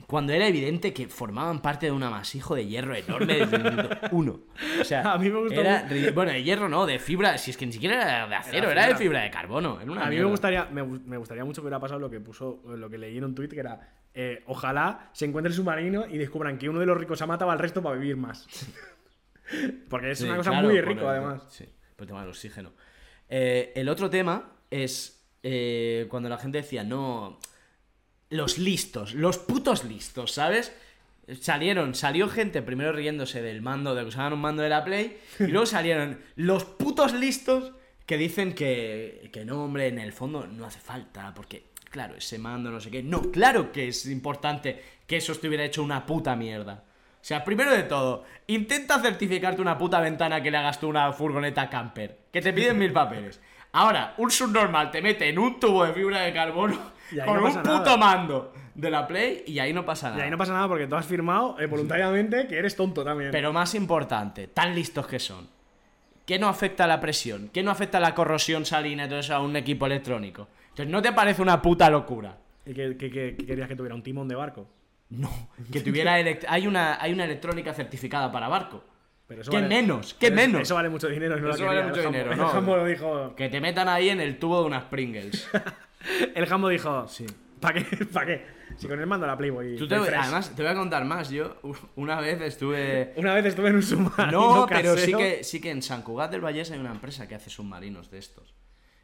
cuando era evidente que formaban parte de un amasijo de hierro enorme desde el minuto uno. O sea, A mí me gustó era Bueno, de hierro no, de fibra, si es que ni siquiera era de acero, era, de fibra. de carbono. Era una A mí me gustaría, me, gu- me gustaría mucho que hubiera pasado lo que puso, lo que leí en un tweet que era eh, ojalá se encuentre el submarino y descubran que uno de los ricos ha matado al resto para vivir más. Porque es Sí, una cosa claro, muy rico, el- además. Sí, por el tema del oxígeno. Eh, el otro tema es eh, cuando la gente decía, no, los listos, los putos listos, ¿sabes? Salieron, salió gente primero riéndose del mando, de que usaban un mando de la Play, y luego salieron los putos listos que dicen que, que no, hombre, en el fondo no hace falta, porque, claro, ese mando, no sé qué. No, claro que es importante que eso estuviera hecho una puta mierda. O sea, primero de todo, intenta certificarte una puta ventana que le hagas tú una furgoneta camper, que te piden mil papeles. Ahora, un subnormal te mete en un tubo de fibra de carbono Y con no un puto nada. mando de la Play y ahí no pasa Y nada. ahí no pasa nada porque tú has firmado eh, voluntariamente que eres tonto también. Pero más importante, tan listos que son. ¿Qué no afecta la presión? ¿Qué no afecta la corrosión salina y todo eso a un equipo electrónico? Entonces, ¿no te parece una puta locura? ¿Y qué, qué- qué- qué querías que tuviera? ¿Un timón de barco? No, que tuviera hay una hay una electrónica certificada para barco. Pero eso ¿Qué vale- menos? ¿Qué pero menos? Eso vale mucho dinero. y no lo Eso vale quería. mucho El Jambo- dinero, no. Dijo. Que te metan ahí en el tubo de unas Pringles. El Jambo dijo. Sí. ¿Para qué? ¿Para qué? Si con él mando la Playboy. Tú te- además, te voy a contar más. Yo una vez estuve... Una vez estuve en un submarino. No, pero sí que, sí que en San Cugat del Vallés hay una empresa que hace submarinos de estos.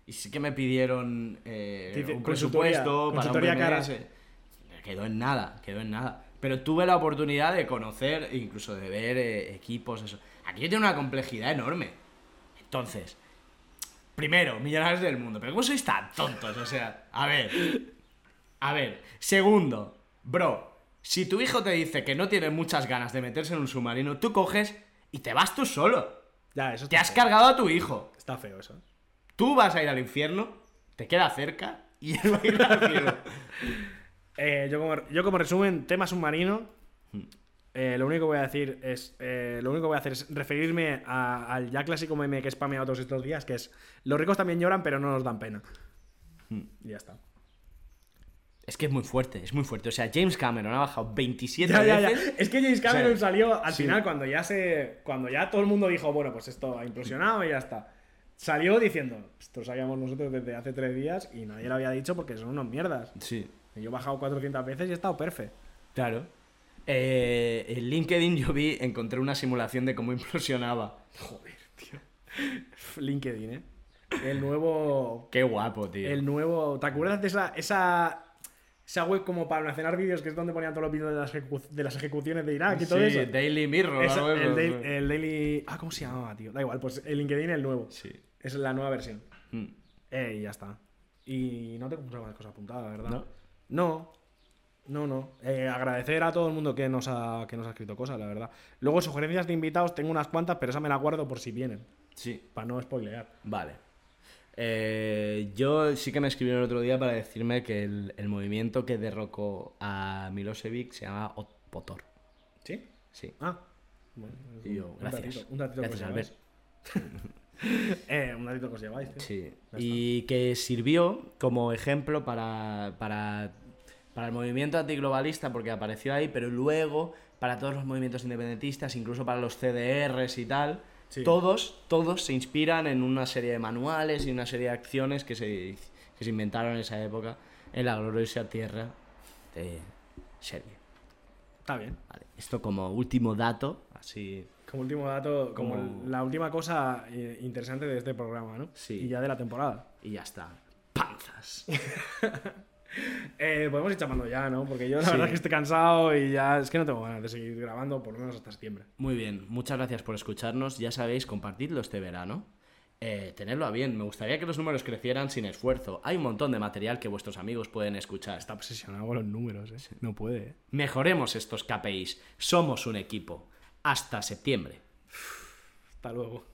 Y sí que me pidieron eh, un presupuesto para un cara. Quedó en nada, quedó en nada. Pero tuve la oportunidad de conocer, incluso de ver eh, equipos, eso. Aquí tiene una complejidad enorme. Entonces, primero, millonarios del mundo. Pero ¿cómo sois tan tontos? O sea, a ver. A ver. Segundo, bro, si tu hijo te dice que no tiene muchas ganas de meterse en un submarino, tú coges y te vas tú solo. Ya, eso Te has feo. cargado a tu hijo. Está feo eso. Tú vas a ir al infierno, te queda cerca y él va a ir al cielo. Eh, yo, como, yo como resumen, tema submarino. Hmm. eh, lo único que voy a decir es. eh, lo único que voy a hacer es referirme a- al ya clásico meme que he spameado todos estos días, que es los ricos también lloran, pero no nos dan pena. Hmm. Y ya está. Es que es muy fuerte, es muy fuerte. O sea, James Cameron ha bajado 27 Ya, ya, ya. veces. Es que James Cameron O sea, salió al sí. final cuando ya se. Cuando ya todo el mundo dijo, bueno, pues esto ha implosionado y ya está. Salió diciendo, esto lo sabíamos nosotros desde hace tres días y nadie lo había dicho porque son unos mierdas. Sí, Yo he bajado 400 veces y he estado perfecto. claro. Eh, en LinkedIn yo vi, encontré una simulación de cómo implosionaba. Joder, tío. LinkedIn, ¿eh? El nuevo. Qué guapo, tío. El nuevo. ¿Te acuerdas de esa, esa, esa web como para almacenar vídeos que es donde ponían todos los vídeos de las, ejecu- de las ejecuciones de Irak y todo sí, eso? Daily Mirror. Esa- el, daily, el Daily- Ah, ¿cómo se llamaba, tío? Da igual, pues el LinkedIn el nuevo. Sí. Es la nueva versión. Mm. Eh, y ya está. Y no tengo muchas cosas apuntadas, verdad. ¿No? No. No, no. Eh, agradecer a todo el mundo que nos, ha, que nos ha escrito cosas, la verdad. Luego, sugerencias de invitados, tengo unas cuantas, pero esa me la guardo por si vienen. Sí, Para no spoilear. vale. Eh, yo sí que me escribieron el otro día para decirme que el, el movimiento que derrocó a Milosevic se llama Otpotor. ¿Sí? Sí. Ah. Bueno, Y yo, un gracias. datito- un datito que Gracias, Albert. lleváis. eh, un datito que os lleváis, tío. Sí. Y que sirvió como ejemplo para, para, para el movimiento antiglobalista, porque apareció ahí, pero luego para todos los movimientos independentistas, incluso para los CDRs y tal. Sí. Todos, todos se inspiran en una serie de manuales y una serie de acciones que se, que se inventaron en esa época en la gloriosa tierra de Serbia. Está bien. Vale, Esto como último dato, así Como último dato, como, Como- la última cosa eh, interesante de este programa, ¿no? Sí. Y ya de la temporada. y ya está. Panzas. Eh, podemos ir chapando ya, ¿no? Porque yo la Sí. verdad es que estoy cansado y ya es que no tengo ganas de seguir grabando por lo menos hasta septiembre. Muy bien, muchas gracias por escucharnos. Ya sabéis, compartidlo este verano. eh, tenerlo a bien. Me gustaría que los números crecieran sin esfuerzo. Hay un montón de material que vuestros amigos pueden escuchar. Está obsesionado con los números, ¿eh? No puede, ¿eh? Mejoremos estos KPIs. Somos un equipo. Hasta septiembre. Hasta luego.